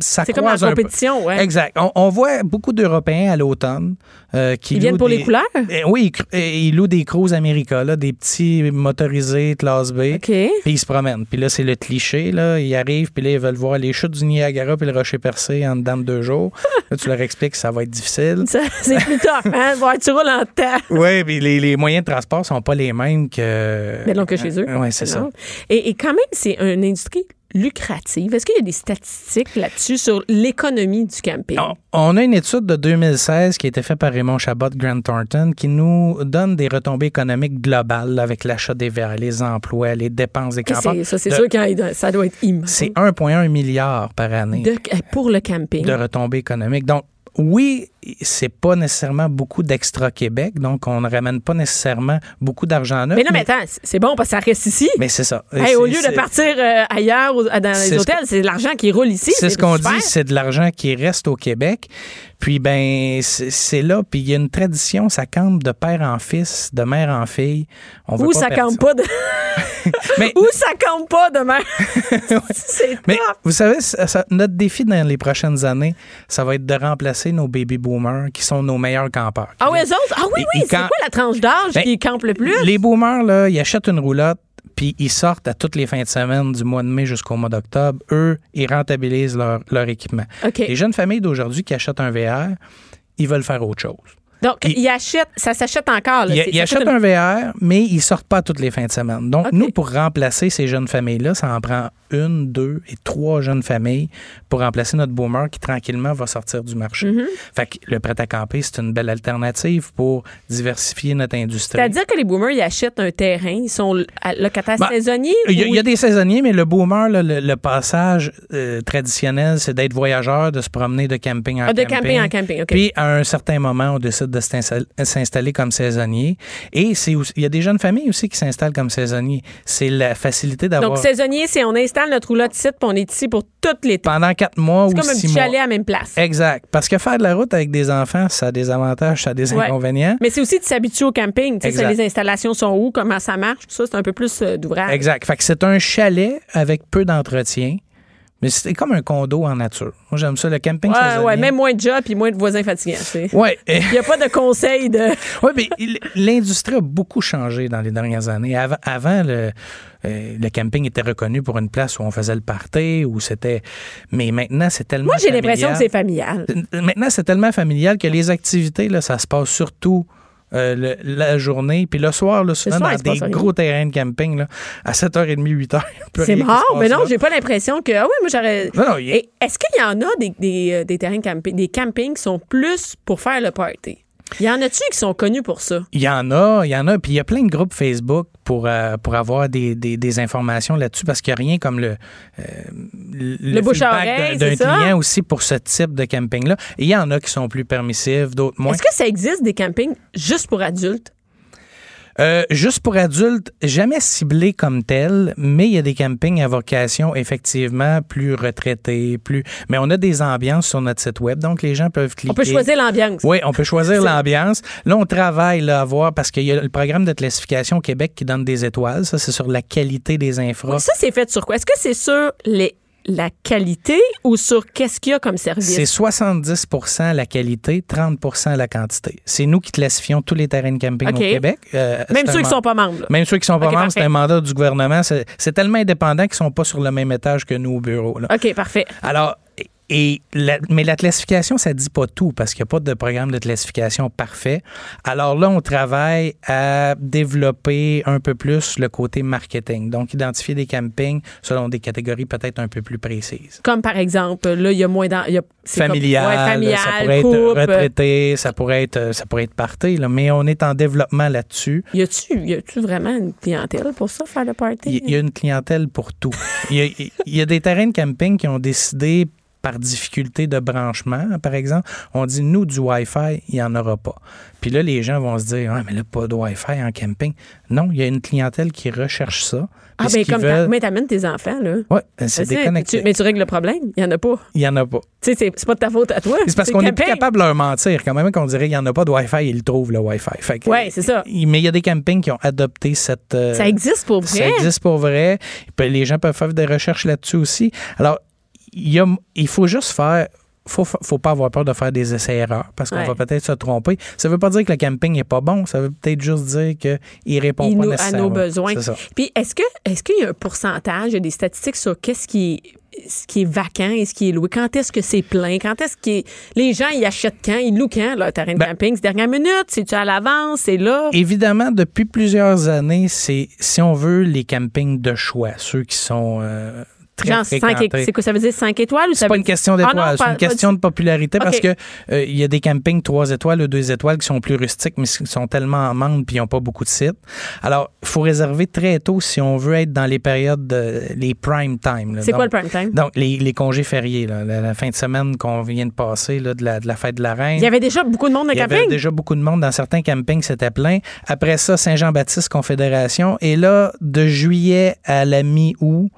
ça C'est comme peu. compétition, ouais. Exact. On, on voit beaucoup d'Européens à l'automne euh, qui Ils viennent pour des- les couleurs? Eh oui, ils eh, ils louent des Cruise America, là, des petits motorisés classe B. OK. Puis ils se promènent. Puis là, c'est le cliché. Là. Ils arrivent, puis là, ils veulent voir les chutes du Niagara puis le rocher percé en dedans de deux jours. là, tu leur expliques que ça va être difficile. C'est plus tough, hein? Tu roules en terre. Oui, puis les, les moyens de transport sont pas les mêmes que. Mais non, que chez eux. Oui, c'est ça. Et quand même, c'est une industrie lucrative. Est-ce qu'il y a des statistiques là-dessus sur l'économie du camping? On, a une étude de 2016 qui a été faite par Raymond Chabot Grant Thornton qui nous donne des retombées économiques globales avec l'achat des verres, les emplois, les dépenses des ça, c'est sûr que ça doit être immense. C'est 1,1 milliard par année De- pour le camping. de retombées économiques. Donc, oui, c'est pas nécessairement beaucoup d'extra-Québec, donc on ne ramène pas nécessairement beaucoup d'argent neuf. mais non, mais attends, c'est- bon parce que ça reste ici. mais c'est ça. Hey, au lieu de partir euh, ailleurs, dans les hôtels, c'est de l'argent qui roule ici. C'est ce qu'on dit, c'est de l'argent qui reste au Québec. Puis ben c'est là, puis il y a une tradition, ça campe de père en fils, de mère en fille. On Ou ça campe pas de... Mais, Ou ça campe pas demain. c'est mais top. vous savez, ça- notre défi dans les prochaines années, ça va être de remplacer nos baby boomers qui sont nos meilleurs campeurs. Ah oui, eux autres? Ah oui, oui, c'est quoi la tranche d'âge Ben, qui campe le plus? Les boomers, là, ils achètent une roulotte, puis ils sortent à toutes les fins de semaine du mois de mai jusqu'au mois d'octobre. Eux, ils rentabilisent leur, leur équipement. Les jeunes familles d'aujourd'hui qui achètent un VR, ils veulent faire autre chose. Donc, ils- ils achètent, ça s'achète encore. Là. Fait une- un VR, mais ils sortent pas toutes les fins de semaine. Donc, nous, pour remplacer ces jeunes familles-là, ça en prend une, deux et trois jeunes familles pour remplacer notre boomer qui, tranquillement, va sortir du marché. Mm-hmm. Fait que le prêt-à-camper, c'est une belle alternative pour diversifier notre industrie. C'est-à-dire que les boomers, ils achètent un terrain, ils sont à- locataires Ben, saisonniers? Il y, ou- il y a des saisonniers, mais le boomer, là, le, le passage euh, traditionnel, c'est d'être voyageur, de se promener de camping en Ah, de camping. camping en camping, OK. Puis, à un certain moment, on décide de s'installer- s'installer comme saisonnier. Et il y a des jeunes familles aussi qui s'installent comme saisonniers. C'est la facilité d'avoir... Donc, saisonnier, c'est on installe notre roulotte ici, puis on est ici pour tout l'été. pendant quatre mois ou C'est comme un six petit mois. chalet à la même place. Exact. Parce que faire de la route avec des enfants, ça a des avantages, ça a des Ouais. inconvénients. Mais c'est aussi de s'habituer au camping. Tu sais, les installations sont où, comment ça marche, tout ça, c'est un peu plus euh, d'ouvrage. Exact. Fait que c'est un chalet avec peu d'entretien, mais c'est comme un condo en nature. Moi, j'aime ça. Le camping Ouais, saisonnier. ouais, même moins de job puis moins de voisins fatigants. tu sais. Ouais. Il n'y a pas de conseil de. Oui, mais l'industrie a beaucoup changé dans les dernières années. Avant, avant, le, euh, le camping était reconnu pour une place où on faisait le party, où c'était. Mais maintenant, c'est tellement. Moi, j'ai l'impression que c'est familial. familial. Maintenant, c'est tellement familial que les activités, là, ça se passe surtout. Euh, le- la journée, puis le soir, là, souvent soir, il dans des gros terrains de camping, là, à 7h30, 8h. C'est mort, mais non, j'ai pas l'impression que. Ah oui, moi, j'aurais. Non, non, a- Est-ce qu'il y en a des, des, euh, des terrains de camping, des campings qui sont plus pour faire le party? Il y en a-tu qui sont connus pour ça? Il y en a, il y en a. Puis il y a plein de groupes Facebook pour, euh, pour avoir des, des, des informations là-dessus parce qu'il n'y a rien comme le, euh, le, bouche à oreille, d'un client aussi pour ce type de camping-là. Il y en a qui sont plus permissifs, d'autres moins. Est-ce que ça existe des campings juste pour adultes? Euh, juste pour adultes, jamais ciblé comme tel, mais il y a des campings à vocation effectivement plus retraités, plus. Mais on a des ambiances sur notre site web, donc les gens peuvent cliquer. On peut choisir l'ambiance. Oui, on peut choisir l'ambiance. Là, on travaille là, à voir parce qu'il y a le programme de classification au Québec qui donne des étoiles. Ça, c'est sur la qualité des infras. Ça, c'est fait sur quoi? Est-ce que c'est sur les la qualité ou sur qu'est-ce qu'il y a comme service? C'est 70% la qualité, 30% la quantité. C'est nous qui classifions tous les terrains de camping au Québec. Euh, Même ceux qui man- sont pas membres. là. Même ceux qui sont pas membres, c'est un mandat du gouvernement. C'est tellement indépendant qu'ils sont pas sur le même étage que nous au bureau. là. OK, parfait. Alors, et la- mais la classification, ça dit pas tout parce qu'il n'y a pas de programme de classification parfait. Alors là, on travaille à développer un peu plus le côté marketing. Donc, identifier des campings selon des catégories peut-être un peu plus précises. Comme par exemple, là, il y a moins d'en- il y a- c'est comme- Familial, ouais, familial, ça pourrait couple. être retraité, ça pourrait être, ça pourrait être party, là, mais on est en développement là-dessus. Y a-tu, y a-tu vraiment une clientèle pour ça, faire le party? Il y a une clientèle pour tout. Il y y a des terrains de camping qui ont décidé par difficulté de branchement, par exemple, on dit nous du Wi-Fi, il n'y en aura pas. Puis là, les gens vont se dire, ah, mais là, pas de Wi-Fi en camping. Non, il y a une clientèle qui recherche ça. ah, ben comme veulent- mais t'amènes tes enfants, là. Ouais, c'est Tu sais, déconnecté. tu- mais tu règles le problème? Il y en a pas. Il n'y en a pas. Tu sais, c'est, c'est pas de ta faute à toi. C'est parce qu'on n'est plus capable de leur mentir. Quand même qu'on dirait qu'il n'y en a pas de Wi-Fi, ils le trouvent, le Wi-Fi. Ouais, c'est ça. Mais il y a des campings qui ont adopté cette... euh, Ça existe pour vrai. Ça existe pour vrai. Les gens peuvent faire des recherches là-dessus aussi. Alors, y a- il faut juste faire. Faut, faut pas avoir peur de faire des essais-erreurs parce qu'on Ouais. va peut-être se tromper. Ça veut pas dire que le camping n'est pas bon. Ça veut peut-être juste dire qu'il répond Il pas nous- à nos besoins. C'est ça. Puis est-ce que est-ce qu'il y a un pourcentage, il y a des statistiques sur qu'est-ce qui est ce qui est vacant et ce qui est loué? Quand est-ce que c'est plein? Quand est-ce que les gens ils achètent quand? Ils louent quand leur terrain de Ben- camping? C'est dernière minute? C'est-tu à l'avance? C'est là? Évidemment, depuis plusieurs années, c'est, si on veut, les campings de choix, ceux qui sont euh, très Genre, c'est quoi ça veut dire 5 étoiles ou ça C'est pas veut une question Ah d'étoiles, c'est pas- une pas question de popularité parce que euh, il y a des campings 3 étoiles ou 2 étoiles qui sont plus rustiques, mais qui sont tellement en manque puis ils n'ont pas beaucoup de sites. Alors, il faut réserver très tôt si on veut être dans les périodes, de, les prime time. C'est quoi le prime time? Donc, les, les congés fériés, là, la, la fin de semaine qu'on vient de passer, là, de, la, de la fête de la Reine. Il y avait déjà beaucoup de monde dans Il le y avait déjà beaucoup de monde dans certains campings, c'était plein. Après ça, Saint-Jean-Baptiste Confédération. Et là, de juillet à la mi-août,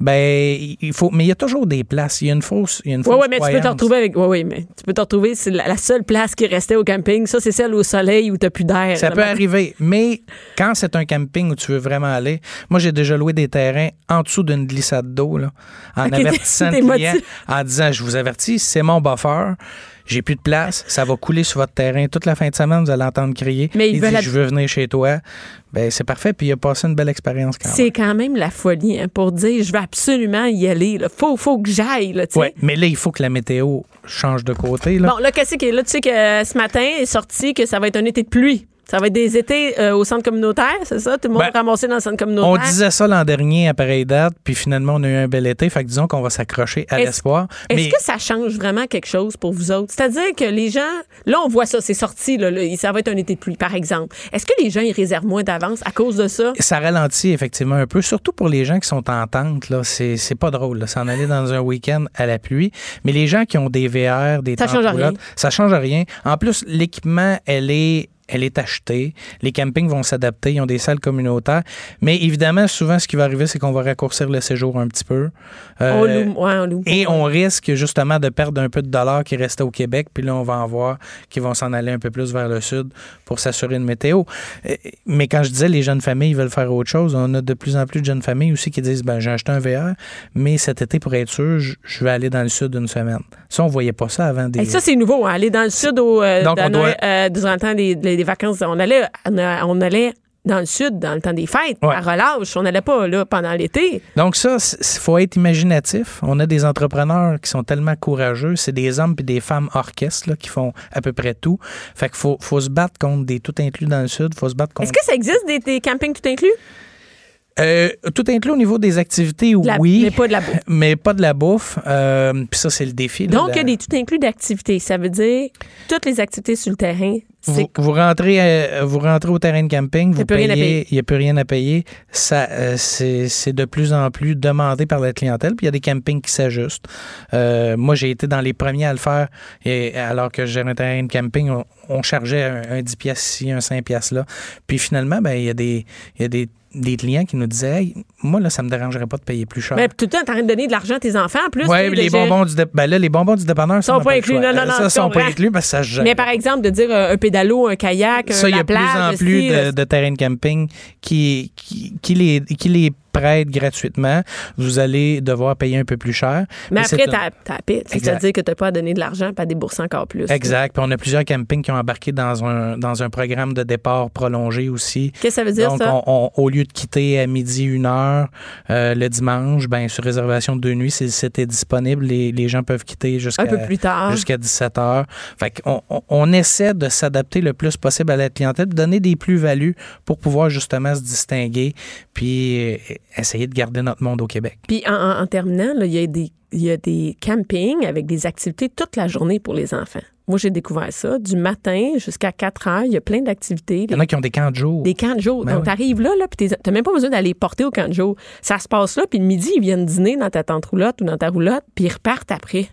ben, il faut. Mais il y a toujours des places. Il y a une fausse. Il y a une Oui, fausse oui, mais tu peux te retrouver avec. Oui, oui, mais tu peux te retrouver. C'est la, la seule place qui restait au camping. Ça, c'est celle au soleil où tu n'as plus d'air. Ça peut arriver, mais quand c'est un camping où tu veux vraiment aller, moi j'ai déjà loué des terrains en dessous d'une glissade d'eau, là, en avertissant le client, en disant je vous avertis, c'est mon buffer. J'ai plus de place, ça va couler sur votre terrain toute la fin de semaine, vous allez entendre crier. Mais il veulent dit je veux venir chez toi. Ben c'est parfait, puis il a passé une belle expérience quand même. C'est quand même la folie hein, pour dire je veux absolument y aller. Là. Faut, faut que j'aille. Ouais, mais là il faut que la météo change de côté là. Bon, là, qu'est-ce qui est là? Tu sais que euh, ce matin est sorti que ça va être un été de pluie. Ça va être des étés euh, au centre communautaire, c'est ça? Tout le monde Ben, va ramasser dans le centre communautaire? On disait ça l'an dernier à pareille date, puis finalement on a eu un bel été, fait que disons qu'on va s'accrocher à l'espoir. Est-ce Mais que ça change vraiment quelque chose pour vous autres? C'est-à-dire que les gens, là, on voit ça, c'est sorti, là, là, ça va être un été de pluie, par exemple. Est-ce que les gens, ils réservent moins d'avance à cause de ça? ça ralentit effectivement un peu, surtout pour les gens qui sont en tente. Là, c'est, c'est pas drôle, là, s'en aller dans un week-end à la pluie. Mais les gens qui ont des VR, des Ça tentes change rien. ça change rien. En plus, l'équipement, elle est elle est achetée. Les campings vont s'adapter. Ils ont des salles communautaires. Mais évidemment, souvent, ce qui va arriver, c'est qu'on va raccourcir le séjour un petit peu. Euh, on loue, ouais, on loue. et on risque justement de perdre un peu de dollars qui restaient au Québec, puis là, on va en voir qui vont s'en aller un peu plus vers le sud pour s'assurer une météo. Euh, Mais quand je disais les jeunes familles veulent faire autre chose, on a de plus en plus de jeunes familles aussi qui disent ben j'ai acheté un VR, mais cet été, pour être sûr, je, vais aller dans le sud une semaine. Ça, on voyait pas ça avant des. Et ça, c'est nouveau. hein, Aller dans le sud au, euh, Donc, dans on doit- euh, durant le temps des, des vacances. On allait, on allait dans le sud dans le temps des fêtes, Ouais. à relâche. On n'allait pas là pendant l'été. Donc ça, il faut être imaginatif. On a des entrepreneurs qui sont tellement courageux. C'est des hommes puis des femmes orchestres là, qui font à peu près tout. Fait qu'il faut, faut se battre contre des tout inclus dans le sud. faut se battre contre Est-ce que ça existe des, des campings tout inclus? Euh, tout inclus au niveau des activités, De la- oui. mais pas de la bouffe. Mais pas de la bouffe. Euh, Puis ça, c'est le défi. là, Donc, la- il y a des tout inclus d'activités. Ça veut dire toutes les activités sur le terrain. Vous, rentrez, euh, vous rentrez au terrain de camping, vous payez, il n'y a plus rien à payer. Ça, euh, c'est de plus en plus demandé par la clientèle. Puis il y a des campings qui s'ajustent. Moi, j'ai été dans les premiers à le faire. Et alors que j'ai un terrain de camping, on, on chargeait un, un 10 pièces ici, un 5 pièces là. Puis finalement, ben il y a des, il y a des, des clients qui nous disaient, hey, moi là, ça me dérangerait pas de payer plus cher. Mais tout le temps, t'es en train de donner de l'argent à tes enfants en plus. Oui, les bonbons du ben là, les bonbons du dépanneur Sont pas inclus. Non, non, non, Ça, sont pas inclus parce que ça gère. Mais par exemple, de dire euh, un pédalo, un kayak, Ça, euh, il y a de plus en plus de, euh, de terrains de camping qui, qui, qui les, qui les gratuitement. Vous allez devoir payer un peu plus cher. Mais après, t'as. C'est-à-dire que t'as pas à donner de l'argent pas à débourser encore plus. Exact. Puis on a plusieurs campings qui ont embarqué dans un, dans un programme de départ prolongé aussi. Qu'est-ce que ça veut dire, Donc, ça? on- on- au lieu de quitter à midi, une heure, euh, le dimanche, ben, sur réservation de deux nuits, si c'était disponible, les, les gens peuvent quitter jusqu'à Un peu plus tard. jusqu'à 17 heures. Fait qu'on on, on essaie de s'adapter le plus possible à la clientèle, de donner des plus-values pour pouvoir justement se distinguer, puis essayer de garder notre monde au Québec. Puis en, en- en terminant, là, il y, a des- il y a des campings avec des activités toute la journée pour les enfants. Moi, j'ai découvert ça. Du matin jusqu'à 4 heures, il y a plein d'activités. Il y en a qui ont des camps de jour. Des camps de jour. Ben Donc, oui. t'arrives là, là puis t'as même pas besoin d'aller porter au camp de jour. Ça se passe là, puis le midi, ils viennent dîner dans ta tente roulotte ou dans ta roulotte, puis ils repartent après.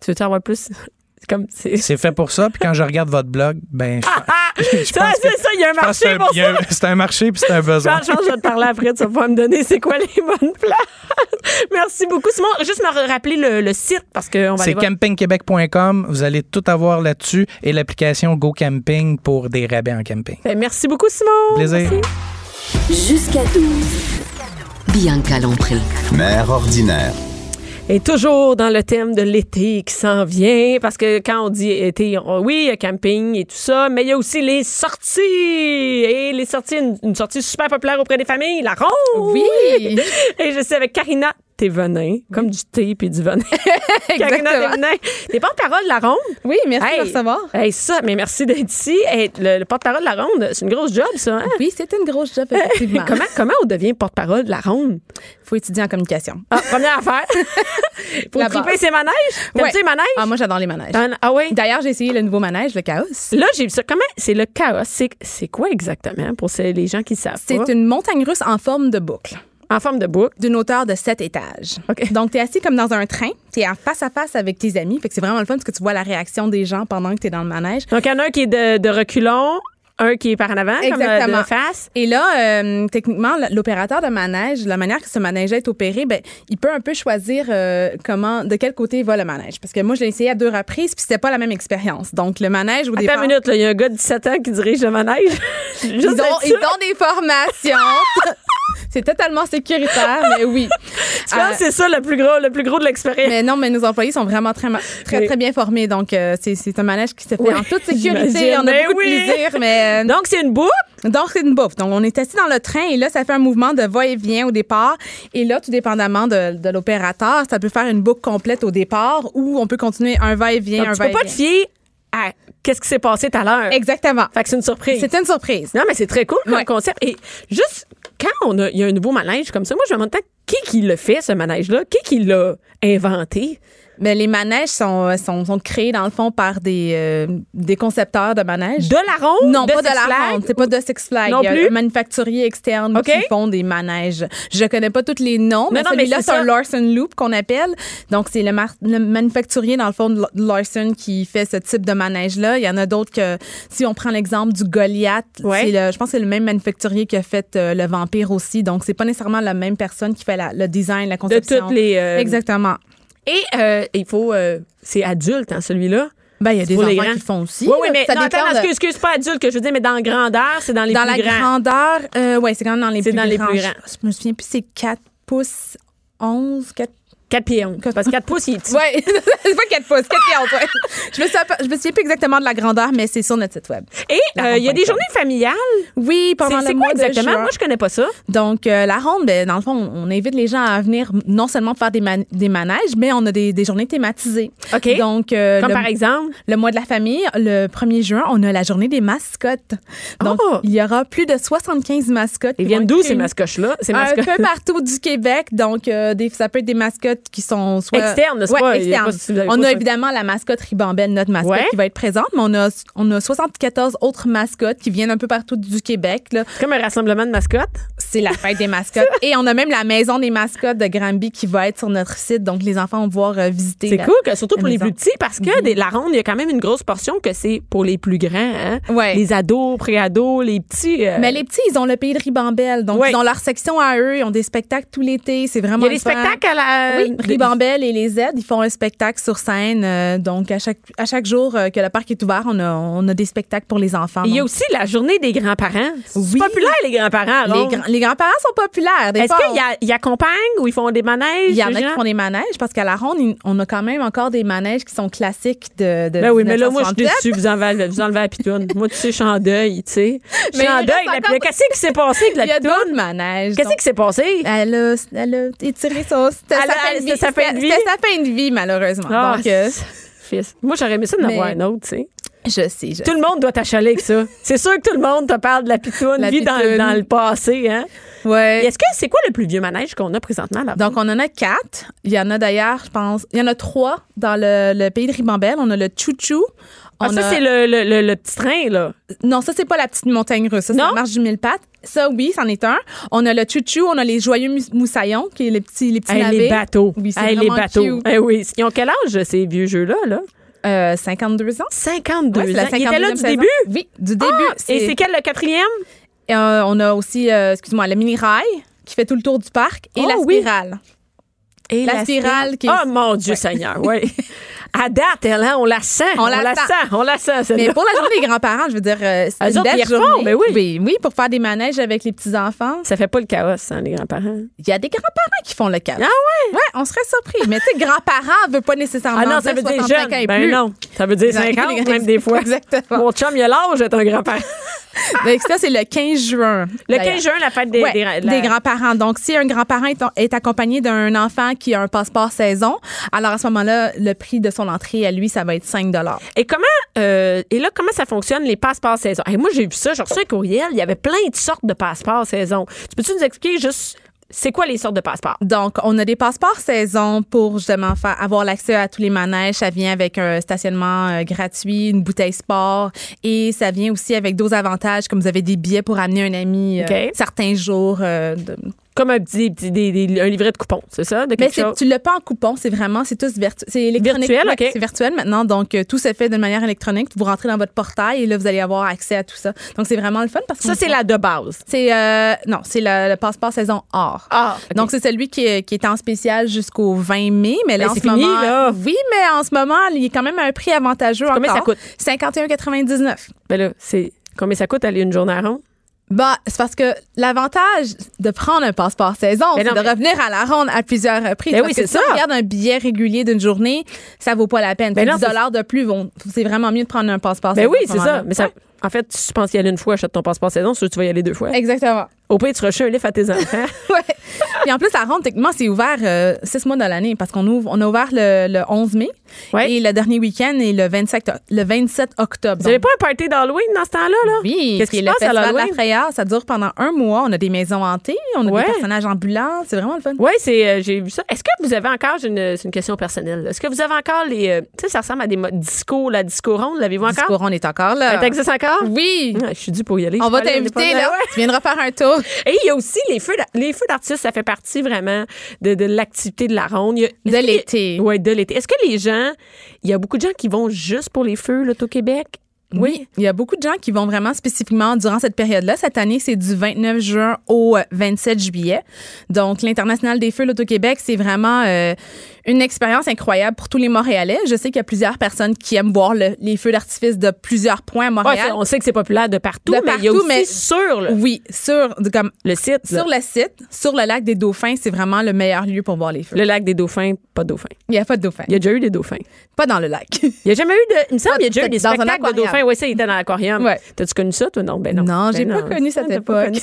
Tu veux-tu avoir plus? C'est fait pour ça, puis quand je regarde votre blog, ben, je, c'est ça, il y a un marché c'est un- pour il y a un- c'est un marché, puis c'est un besoin. Franchement, je vais te parler après. Tu vas pouvoir me donner c'est quoi les bonnes places. Merci beaucoup. Simon, juste me rappeler le, le site parce qu'on va C'est aller voir. campingquebec.com. Vous allez tout avoir là-dessus et l'application Go Camping pour des rabais en camping. Ben, Merci beaucoup, Simon. Plaisir. Merci. Jusqu'à 12. Bianca Lompré. Mère ordinaire. Et toujours dans le thème de l'été qui s'en vient, parce que quand on dit été, on- oui, il y a camping et tout ça, mais il y a aussi les sorties. Et les sorties, une, une sortie super populaire auprès des familles, la ronde. Oui. Et je suis avec Karina Thévenin, comme du thé puis du venin. Exactement. T'es porte-parole de la ronde? Oui, merci de Hey, me recevoir. hey, ça, mais merci d'être ici. Hey, le, le porte-parole de la ronde, c'est une grosse job, ça. hein? Oui, c'est une grosse job, effectivement. comment, comment on devient porte-parole de la ronde? faut étudier en communication. Ah, première affaire. Pour triper ses manèges. T'aimes-tu Ouais. les manèges? Ah, moi, j'adore les manèges. Ah oui? D'ailleurs, j'ai essayé le nouveau manège, le Chaos. Là, j'ai vu ça. Comment? C'est le chaos. C'est, quoi exactement pour les gens qui savent pas? C'est une montagne russe en forme de boucle, En forme de boucle. d'une hauteur de 7 étages. OK. Donc, tu es assis comme dans un train, tu es en face à face avec tes amis. Fait que c'est vraiment le fun parce que tu vois la réaction des gens pendant que tu es dans le manège. Donc, il y en a un qui est de, de reculons, un qui est par en avant, comme euh, Exactement. de face. Et là, euh, techniquement, l'opérateur de manège, la manière que ce manège est opéré, ben, il peut un peu choisir euh, comment, de quel côté va le manège. Parce que moi, je l'ai essayé à deux reprises, puis c'était pas la même expérience. Donc, le manège, au Attends départ. une minute, il y a un gars de 17 ans qui dirige le manège. Juste Ils ont, ils ont des formations. c'est totalement sécuritaire, mais oui. Tu penses Euh, que c'est ça le plus gros, le plus gros de l'expérience? mais non, mais nos employés sont vraiment très, très, très bien formés. Donc, euh, c'est, un manège qui se fait Oui, en toute sécurité. On a Mais beaucoup oui. de plaisir, mais. euh, Donc, c'est une boucle. Donc, c'est une bouffe. Donc, on est assis dans le train et là, ça fait un mouvement de va-et-vient au départ. Et là, tout dépendamment de, de l'opérateur, ça peut faire une boucle complète au départ ou on peut continuer un va-et-vient, un tu peux pas te va-et-vient. fier à qu'est-ce qui s'est passé tout à l'heure. Exactement. Fait que c'est une surprise. C'est une surprise. Non, mais c'est très cool comme Ouais. concept. Et juste quand on a, il y a un nouveau manège comme ça, moi, je me demande qui qui le fait, ce manège-là? Qui qui l'a inventé? Mais les manèges sont, sont, sont créés, dans le fond, par des, euh, des concepteurs de manèges. De la ronde? Non, de pas de la Flags? ronde. C'est pas de Six Flags. Non Il y a plus? un manufacturier externe qui font des manèges. Je connais pas tous les noms, mais non, mais celui-là, c'est un. Larson Loop qu'on appelle. Donc, c'est le, le manufacturier, dans le fond, de Larson qui fait ce type de manège-là. Il y en a d'autres que, si on prend l'exemple du Goliath, Ouais. c'est le- je pense que c'est le même manufacturier qui a fait euh, le Vampire aussi. Donc, c'est pas nécessairement la même personne qui fait la- le design, la De conception. toutes les. euh, Exactement. Et euh, il faut. euh, c'est adulte, hein, celui-là. Ben, il y a des pour les enfants grands. qui le font aussi. Oui, oui, là. mais Ça non, attends, de- excuse, excuse, pas adulte que je veux dire, mais dans la grandeur, c'est dans les dans plus la grands. grandeur, euh, ouais, c'est quand même dans les C'est plus dans les grands. plus grands. Je me souviens plus, c'est 4 pouces 11, 4 4 pieds 11. Parce que 4 pouces, il est petit. Ouais, c'est pas 4 pouces, 4 pieds hautes, ouais. Je me souviens pas- je me souviens plus exactement de la grandeur, mais c'est sur notre site web. Et euh, il y a des journées familiales? Oui, pendant le c'est mois quoi exactement? Moi, je connais pas ça. Donc, euh, la ronde, ben, dans le fond, on, on invite les gens à venir non seulement faire des, man- des manèges, mais on a des, des journées thématisées. OK. Donc, euh, Comme le, par exemple? le mois de la famille, le 1er juin, on a la journée des mascottes. Donc, Oh! il y aura plus de 75 mascottes. Ils viennent d'où ces mascottes-là? Ces Un mascottes peu partout du Québec. Donc, euh, des, ça peut être des mascottes qui sont soit. externes, n'est-ce Ouais, pas? Externes. pas- si on pas a évidemment la mascotte Ribambelle, notre mascotte, Ouais. qui va être présente, mais on a, on a 74 autres mascottes qui viennent un peu partout du Québec. C'est comme un rassemblement de mascottes? C'est la fête des mascottes. Et on a même la maison des mascottes de Granby qui va être sur notre site. Donc, les enfants vont pouvoir euh, visiter. C'est cool, que, surtout pour les plus petits, parce que des- la ronde, il y a quand même une grosse portion que c'est pour les plus grands. Hein? Ouais. Les ados, pré-ados, les petits. euh, Mais les petits, ils ont le pays de Ribambelle. Donc, ils ont leur section à eux. Ils ont des spectacles tout l'été. C'est vraiment il y a des fun. spectacles à la. Oui, Ribambelle et les Z, ils font un spectacle sur scène. euh, donc, à chaque, à chaque jour euh, que le parc est ouvert, on a, on a des spectacles pour les enfants. Il y a aussi la journée des grands-parents. C'est Oui. populaire, les grands-parents. les, grands-parents sont populaires. Est-ce qu'ils accompagnent ou ils font des manèges? Il y en a qui font des manèges parce qu'à la ronde, on a quand même encore des manèges qui sont classiques de. de Ben oui, mais là, moi, je suis 1967. déçue. Vous enlevez, vous enlevez la pitoune. moi, tu sais, je suis en deuil, tu sais. Je Mais suis en il deuil. Qu'est-ce qui s'est passé avec la Il y a pitoune? d'autres manèges. Qu'est-ce qui s'est passé? Elle a, elle a étiré ça. C'était Elle c'était sa fin de vie? C'était sa fin de vie, malheureusement. Ah, Donc, euh, fils. Moi, j'aurais aimé ça d'en avoir un autre, tu sais. Je sais, je Tout le monde doit t'achaler avec ça. C'est sûr que tout le monde te parle de la pitoune, La vie dans, pitoune. dans le passé, hein? Ouais. Est-ce que c'est quoi le plus vieux manège qu'on a présentement là? Donc, on en a quatre. Il y en a d'ailleurs, je pense, il y en a trois dans le, le pays de Ribambelle. On a le Chouchou. Ah, ça, a- c'est le, le, le, le petit train, là. Non, ça, c'est pas la petite montagne russe. Ça, c'est la marche du mille pattes. Ça, oui, c'en est un. On a le Chouchou. On a les joyeux moussaillons, qui est les petits, les petits Hey, navets. les bateaux. Oui, Hey, les bateaux. cute. Eh oui. Ils ont quel âge, ces vieux jeux-là, là? Euh, 52 ans. 52 Ouais, la ans. Ils étaient là 52e du saison. début? Oui, du début. Ah, et c'est quel, le quatrième? Euh, on a aussi, euh, excuse-moi, le mini-rail qui fait tout le tour du parc et Oh, la oui. spirale. Et La spirale qui est- Oh, mon Dieu Seigneur, oui. À date, elle, hein, on la sent. On la sent. On la sent, Mais pour la journée des grands-parents, je veux dire, euh, c'est Eux une belle ils refont, journée. mais oui. oui. Oui, pour faire des manèges avec les petits-enfants. Ça fait pas le chaos, hein, les grands-parents. Il y a des grands-parents qui font le cas. Ah ouais? Ouais, on serait surpris. Mais tu sais, grands-parents veut pas nécessairement Ah non, ça veut dire 65 ans jeune. et Ben plus. non, ça veut dire Exact- 50 même des fois. Exactement. Mon chum, il a l'âge d'être un grand-parent. Donc, ça, c'est le 15 juin. Le d'ailleurs. 15 juin, la fête des, Ouais, des, la- des grands-parents. Donc, si un grand-parent est, est accompagné d'un enfant qui a un passeport saison, alors à ce moment-là, le prix de son entrée à lui, ça va être 5 Et comment euh, et là comment ça fonctionne les passeports saison? Hey, Moi j'ai vu ça, j'ai reçu un courriel, il y avait plein de sortes de passeports saison. Tu peux-tu nous expliquer juste c'est quoi les sortes de passeports? Donc, on a des passeports saison pour justement faire, avoir l'accès à tous les manèges. Ça vient avec un stationnement euh, gratuit, une bouteille sport et ça vient aussi avec d'autres avantages comme vous avez des billets pour amener un ami euh, certains jours. euh, de- Comme un petit, petit- des- des- un livret de coupons, c'est ça de Mais quelque c'est- chose? tu l'as pas en coupon, c'est vraiment, c'est tous virtu c'est électronique. Virtuel, Ouais, OK. C'est virtuel maintenant, donc euh, tout se fait de manière électronique. Vous rentrez dans votre portail et là, vous allez avoir accès à tout ça. Donc, c'est vraiment le fun parce que Ça c'est la de base. C'est euh, non, c'est le, le passeport saison or. Ah. Donc c'est celui qui est, qui est en spécial jusqu'au 20 mai, mais là Ben, en c'est ce fini, moment, là. oui, mais en ce moment, il est quand même à un prix avantageux Combien encore. ça coûte? 51,99. Ben là, c'est combien ça coûte aller une journée à ronde Bah, c'est parce que l'avantage de prendre un passeport saison, Mais c'est de mais- revenir à la ronde à plusieurs reprises. Ben Parce oui, c'est si ça. on regarde un billet régulier d'une journée, ça vaut pas la peine. Ben C'est non, 10 c'est- dollars de plus, vont- c'est vraiment mieux de prendre un passeport Ben saison. oui, c'est ça. Mais. En fait, si tu penses y aller une fois, achète ton passeport saison, sûr tu vas y aller deux fois. Exactement. Au pire, tu rechets un livre à tes enfants. Ouais. Puis en plus, la ronde, techniquement, c'est ouvert euh, six mois dans l'année parce qu'on ouvre, on a ouvert le, le 11 mai Ouais. et le dernier week-end est le 27, o- le 27 octobre. Vous n'avez pas un party d'Halloween dans ce temps-là là? Oui, Qu'est-ce qui se passe à la frayeur. Ça dure pendant un mois. On a des maisons hantées, on a Ouais. des personnages ambulants. C'est vraiment le fun. Oui, c'est euh, j'ai vu ça. Est-ce que vous avez encore j'ai une, c'est une question personnelle. Est-ce que vous avez encore les euh, tu sais ça ressemble à des modes disco la disco ronde, l'avez-vous encore? Discours, on est encore là. Ça existe encore Oui. Ah, je suis dû pour y aller. On va t'inviter, là. passée. Tu viendras faire un tour. Et il y a aussi les feux les feux d'artistes, ça fait partie vraiment de, de l'activité de la ronde. A- De l'été. Ouais, de l'été. Est-ce que les gens il y a beaucoup de gens qui vont juste pour les feux là, au Québec Oui. Il y a beaucoup de gens qui vont vraiment spécifiquement durant cette période-là. Cette année, c'est du 29 juin au euh, 27 juillet. Donc, l'International des Feux, l'Auto-Québec, c'est vraiment euh, une expérience incroyable pour tous les Montréalais. Je sais qu'il y a plusieurs personnes qui aiment voir le- les feux d'artifice de plusieurs points à Montréal. on sait que c'est populaire de partout, De mais il y a aussi mais- sur le, oui, sur comme le site. là. sur le site, sur le lac des Dauphins, c'est vraiment le meilleur lieu pour voir les feux. Le lac des dauphins, pas de dauphins. Il n'y a pas de dauphins. Il y a déjà eu des dauphins. Pas dans le lac. Il n'y a jamais eu de. Il me semble qu'il y a déjà eu des spectacles de dauphins. Oui, ça, il était dans l'aquarium. Ouais. T'as-tu connu ça, toi? Non, ben non. Non, Ben j'ai pas pas connu cette époque. tu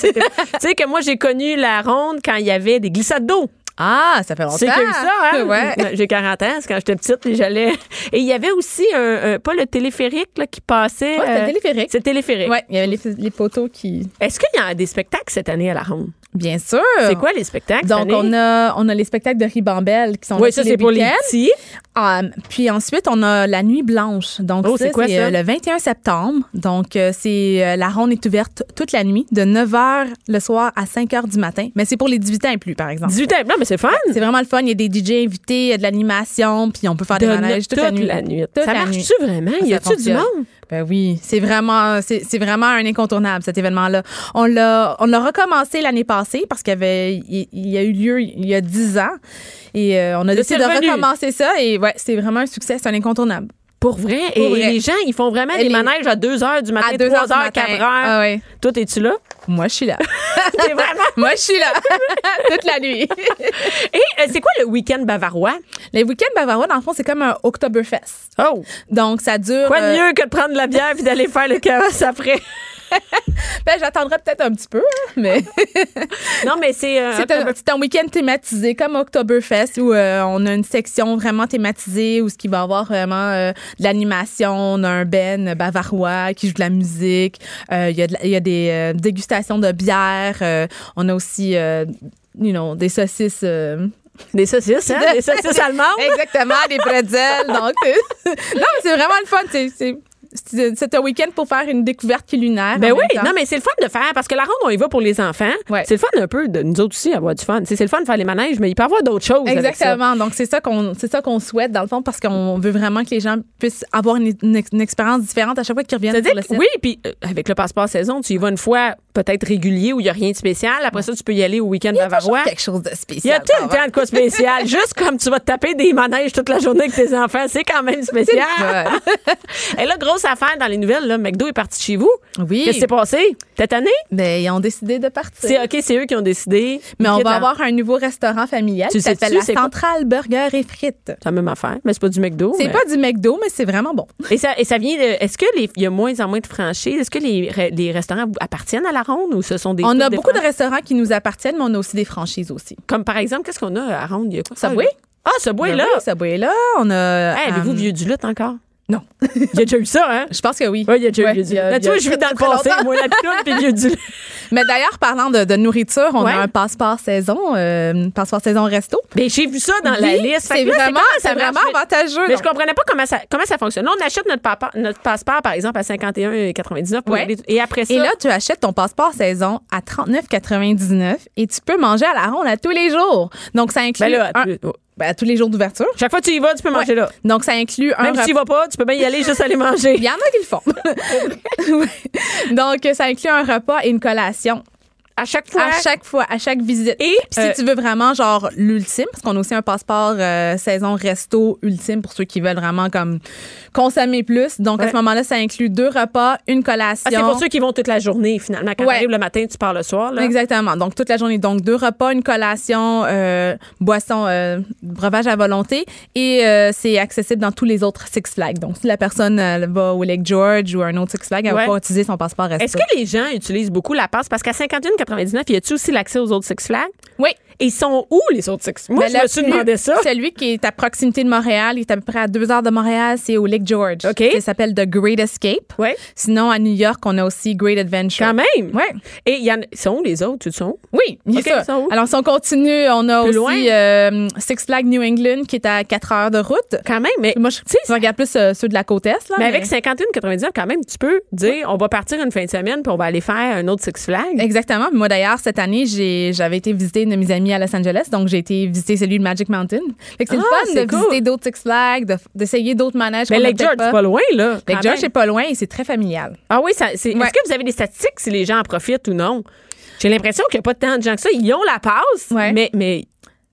sais que moi, j'ai connu la ronde quand il y avait des glissades d'eau. Ah, ça fait longtemps. C'est que ça, hein? Ouais. J'ai 40 ans, quand j'étais petite, et j'allais. Et il y avait aussi un, un- pas le téléphérique là, qui passait. Ouais, c'était euh, le téléphérique. C'est le téléphérique. Ouais, il y avait les, les poteaux qui. Est-ce qu'il y a des spectacles cette année à la ronde? Bien sûr. C'est quoi les spectacles? Donc, cette année? on a, on a les spectacles de Ribambelle qui sont Oui, ça, c'est pour les petits. Ah, puis ensuite, on a la Nuit Blanche. Donc, Oh, c'est quoi, ça? euh, le 21 septembre. Donc, euh, c'est euh, la ronde est ouverte toute la nuit, de 9 h le soir à 5 h du matin. Mais c'est pour les 18 ans et plus, par exemple. 18 ans. Non, mais c'est fun. C'est vraiment le fun. Il y a des DJ invités, il y a de l'animation, puis on peut faire des De manèges toute, la nuit. Toute ça la nuit. marche-tu vraiment? Y Ça a-tu du monde? Ben oui, c'est vraiment, c'est c'est vraiment un incontournable cet événement-là. On l'a, on l'a recommencé l'année passée parce qu'il y avait, il, il y a eu lieu il y a 10 ans et euh, on a décidé de recommencer ça et ouais, c'est vraiment un succès, c'est un incontournable. Pour vrai? Pour et vrai. les gens, ils font vraiment Et des les- manèges à 2 h du matin, à 2 3 heures du h, matin. 4 h. Ah. Toi, es-tu là? Moi, je suis là. T'es vraiment? Moi, je suis là toute la nuit. Et euh, c'est quoi le week-end bavarois? Les week-ends bavarois, dans le fond, c'est comme un Oktoberfest. Oh! Donc, ça dure. Quoi de euh, mieux que de prendre de la bière puis d'aller faire le carrosse après? ben, j'attendrai peut-être un petit peu, hein, mais. Non, mais c'est. euh, C'est un, c'est un week-end thématisé comme Oktoberfest où euh, on a une section vraiment thématisée où ce qui va avoir vraiment euh, de l'animation, on a un ben bavarois qui joue de la musique, il y a de y a des dégustations de bière, on a aussi you know, des saucisses Des saucisses, hein? Des saucisses allemandes. Exactement, des pretzels. donc, non, mais c'est vraiment le fun. C'est, c'est, c'est- un week-end pour faire une découverte culinaire. Ben en oui, non, mais c'est le fun de faire parce que la ronde, on y va pour les enfants. Ouais. C'est le fun un peu de nous autres aussi avoir du fun. C'est le fun de faire les manèges, mais il peut y avoir d'autres choses. avec ça. Exactement. Donc, c'est ça qu'on c'est ça qu'on souhaite, dans le fond, parce qu'on veut vraiment que les gens puissent avoir une, une ex- une expérience différente à chaque fois qu'ils reviennent C'est-à-dire sur le que site. oui, puis euh, avec le passeport saison, tu y vas une fois peut-être régulier où il n'y a rien de spécial. Après ça, tu peux y aller au week-end Il y a quelque chose de Il y spécial. a tout le temps de quoi spécial. Juste comme tu vas te taper des manèges toute la journée avec tes enfants, c'est quand même spécial. Et là, grosse affaire dans les nouvelles, là, McDo est parti de chez vous. Oui. Qu'est-ce qui s'est passé? Cette année? Ben, ils ont décidé de partir. C'est OK, c'est eux qui ont décidé. Mais on va avoir un nouveau restaurant familial Tu qui s'appelle la? Centrale Burger et Frites. C'est la même affaire, mais c'est pas du McDo. C'est mais- pas du McDo, mais c'est vraiment bon. Et ça, et ça vient de. Est-ce que les, il y a moins en moins de franchises? Est-ce que les, les restaurants appartiennent à la ronde ou ce sont des. On a des beaucoup de restaurants qui nous appartiennent, mais on a aussi des franchises aussi. Comme par exemple, qu'est-ce qu'on a à ronde? Il y a quoi? Subway? Ah, Subway, Ben là. oui, Subway là. On a. Hey, Avez-vous vieux du lutte encore? Non. Il y a déjà eu ça, hein? Je pense que oui. Oui, il y a déjà eu Ouais, il Tu vois, je vis dans le passé, moi, la pitoune puis vieux du. Mais d'ailleurs, parlant de, de nourriture, on Ouais. a un passeport saison, euh, passeport saison resto. Mais j'ai vu ça dans la liste. C'est vraiment, c'est vraiment avantageux. Mais donc. je comprenais pas comment ça, comment ça fonctionne. Là, on achète notre, papa- notre passeport, par exemple, à 51,99 pour Ouais. Et après ça. Et là, tu achètes ton passeport saison à 39,99 et tu peux manger à la ronde à tous les jours. Donc, ça inclut ben là, un- tu-. Ben, tous les jours d'ouverture. chaque fois que tu y vas, tu peux manger là. Donc, ça inclut un Même si tu y vas pas, tu peux bien y aller juste aller manger. Il y en a qui le font. Donc, ça inclut un repas et une collation À chaque fois. à chaque fois, à chaque visite. Et, Puis si euh, tu veux vraiment genre l'ultime, parce qu'on a aussi un passeport euh, saison resto ultime pour ceux qui veulent vraiment comme consommer plus. Donc à ce moment-là, ça inclut deux repas, une collation. Ah, c'est pour ceux qui vont toute la journée, finalement. Quand Ouais. t'arrives le matin, tu pars le soir. Là. Exactement. Donc, toute la journée. Donc, deux repas, une collation, euh, boisson, breuvage à volonté. Et c'est accessible dans tous les autres Six Flags. Donc, si la personne va au Lake George ou à un autre Six Flags, elle Ouais. va pas utiliser son passeport resto. Est-ce que les gens utilisent beaucoup la passe? Parce qu'à 51,99, y a-tu aussi l'accès aux autres Six Flags? Oui. Et ils sont où, les autres Six Moi, Mais je me suis demandé ça. Celui qui est à proximité de Montréal, il est à peu près à deux heures de Montréal, c'est au Lake George. OK. Ça s'appelle The Great Escape. Ouais. Sinon, à New York, on a aussi Great Adventure. Quand même. Ouais. Et il y en sont où, les autres? Tu sont? Oui, il y a OK, ça. ils sont où? Alors, si on continue, on a Plus aussi loin? euh, Six Flags New England qui est à quatre heures de route. Quand même, mais. Moi, je, je regarde plus euh, ceux de la côte Est. Là, Mais avec 51,99, quand même, tu peux dire, on va partir une fin de semaine puis on va aller faire un autre Six Flags. Exactement. Moi, d'ailleurs, cette année, j'avais été visiter une de mes amies à Los Angeles. Donc, j'ai été visiter celui de Magic Mountain. Fait que c'est Ah, le fun de cool. visiter d'autres Six Flags, de- d'essayer d'autres manèges. Mais Lake George, c'est pas loin, là. Lake George, c'est pas loin et c'est très familial. Ah oui, ça, c'est, Ouais. est-ce que vous avez des statistiques si les gens en profitent ou non? J'ai l'impression qu'il n'y a pas tant de gens que ça. Ils ont la passe, Ouais. mais, mais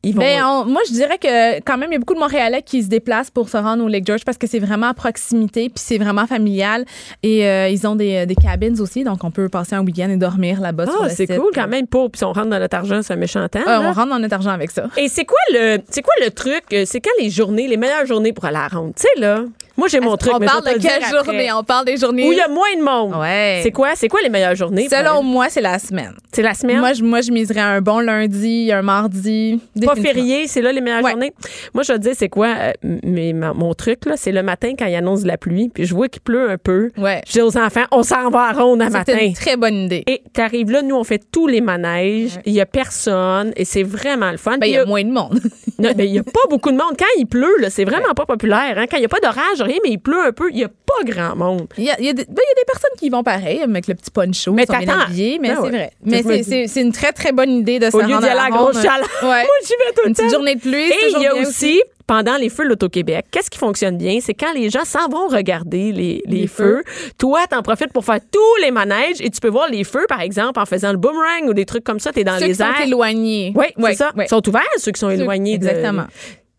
ils vont. Ben, on- moi, je dirais que quand même, il y a beaucoup de Montréalais qui se déplacent pour se rendre au Lake George parce que c'est vraiment à proximité, puis c'est vraiment familial. Et euh, ils ont des, des cabins aussi, donc on peut passer un week-end et dormir là-bas. ah, le c'est cool quand même pour. Puis si on rentre dans notre argent, c'est un méchant temps. Euh, on rentre dans notre argent avec ça. Et c'est quoi le c'est quoi le truc euh, c'est quand les journées les meilleures journées pour aller à la ronde? Tu sais là moi j'ai mon truc on mais parle de le quelle après. journée? On parle des journées? où il y a moins de monde Ouais. c'est quoi c'est quoi les meilleures journées? Selon moi, c'est la semaine. c'est la semaine? Moi je, moi, je miserais un bon lundi, un mardi. pas férié, c'est là les meilleures Ouais. journées. Moi, je vais te dire, c'est quoi, euh, mais ma- mon truc, là, c'est le matin quand il annonce de la pluie, puis je vois qu'il pleut un peu. Ouais. Je dis aux enfants, on s'en va à ronde à C'est matin. une très bonne idée. Et t'arrives là, nous, on fait tous les manèges, il y a personne, et c'est vraiment le fun. Ben, il y a moins de monde. Non, ben, il y a pas beaucoup de monde. Quand il pleut, c'est vraiment pas populaire. Hein? Quand il n'y a pas d'orage, rien, mais il pleut un peu, il y a pas grand monde. Il y a, il y a des, ben, il y a des personnes qui vont pareil, avec le petit poncho, Mais sont bien habillés, mais Ben c'est ouais. vrai. Mais c'est- une très, très bonne idée de se Au lieu rendre d'y aller à la grosse chaleur. Ouais. Moi, j'y vais tout le Une petite journée de pluie, Et il y a aussi, pendant les feux de l'Auto-Québec, qu'est-ce qui fonctionne bien? C'est quand les gens s'en vont regarder les, les Les feux. Toi, t'en profites pour faire tous les manèges et tu peux voir les feux, par exemple, en faisant le boomerang ou des trucs comme ça. T'es dans Ceux les qui sont airs. éloignés. Oui, Ouais, c'est ça. ouais. Ils sont ouverts, ceux qui sont Ceux- éloignés. de- exactement.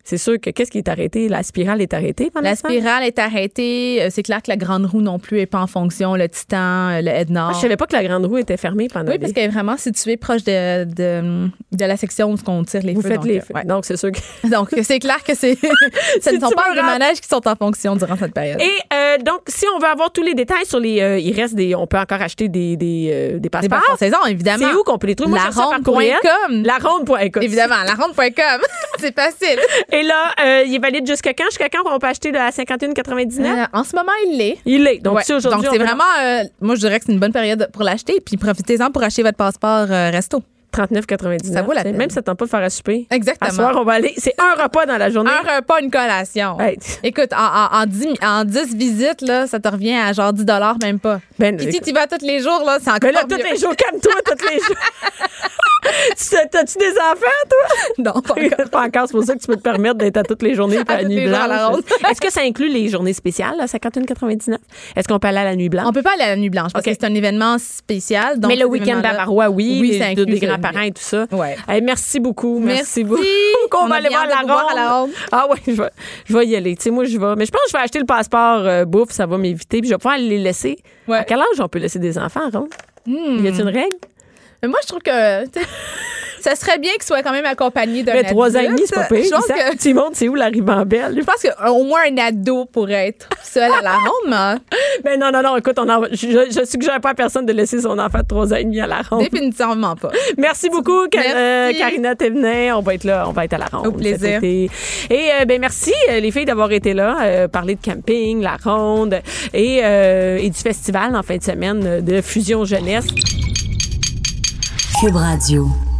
C'est sûr que qu'est-ce qui est arrêté? La spirale est arrêtée pendant La spirale est arrêtée. Euh, C'est clair que la grande roue non plus est pas en fonction. Le Titan, euh, le Nord. Ah, je savais pas que la grande roue était fermée pendant oui, parce les... qu'elle est vraiment située proche de, de, de la section où on tire les Vous feux. faites donc, les euh, feux. ouais. Donc, c'est sûr que... Donc, c'est clair que c'est, ce ne sont pas des rates- manèges qui sont en fonction durant cette période. Et euh, donc, si on veut avoir tous les détails sur les... euh, il reste des... On peut encore acheter des, des, euh, des des passeports. passeports saison, évidemment. C'est où qu'on peut les trouver? Par courriel. Laronde.com. Laronde.com. Évidemment, laronde.com. c'est facile. Et là, euh, il est valide jusqu'à quand? Jusqu'à quand on peut acheter de la 51,99? Euh, en ce moment, il l'est. Il est. Donc, Ouais. si aujourd'hui... Donc, c'est vraiment, euh, moi, je dirais que c'est une bonne période pour l'acheter. Puis, profitez-en pour acheter votre passeport euh, resto. 39,99. Ça vaut la peine. Même si ça tente pas de faire à souper. Exactement. À soir, on va aller... C'est un repas dans la journée. Un repas, une collation. Hey. Écoute, en, en, en 10, en 10 visites, là, ça te revient à genre 10 même pas. Ben, Puis si tu y vas tous les jours, là, c'est encore Mais là, tous les jours, calme-toi, tous les jours. T'as-tu des enfants, toi? Non, pas encore. pas encore. C'est pour ça que tu peux te permettre d'être à toutes les journées et à la nuit à blanche. Est-ce que ça inclut les journées spéciales, là, 51,99? Est-ce qu'on peut aller à la nuit blanche? On peut pas aller à la nuit blanche parce que c'est un événement spécial. Donc Mais le week-end bavarois, oui, Oui, ça inclut des ça. Grands-parents et tout ça. Ouais. Hey, merci beaucoup. Merci, Merci. beaucoup. Qu'on On va aller voir la, à ronde. Ah ouais, je vais, je vais y aller. Tu sais, moi, je vais. Mais je pense que je vais acheter le passeport euh, bouffe, ça va m'éviter. Puis je vais pouvoir les laisser. Ouais. À quel âge on peut laisser des enfants ronde? Hmm. Y a-t-il une règle? Mais moi, je trouve que ça serait bien qu'il soit quand même accompagné d'un Mais trois ans et adulte. demi, c'est pas pire. Je pense que Tu montres, c'est où la ribambelle? je pense qu'au moins un ado pourrait être seul à la ronde, mais Ben non, non, non, écoute, on en- je, je suggère pas à personne de laisser son enfant de 3 ans et demi à la ronde. définitivement pas. Merci beaucoup, Merci. euh, Karina Thévenin. On va être là, on va être à la ronde. Au plaisir. Et euh, ben merci euh, les filles d'avoir été là, euh, parler de camping, la ronde et, euh, et du festival en fin de semaine euh, de Fusion Jeunesse. Cube Radio.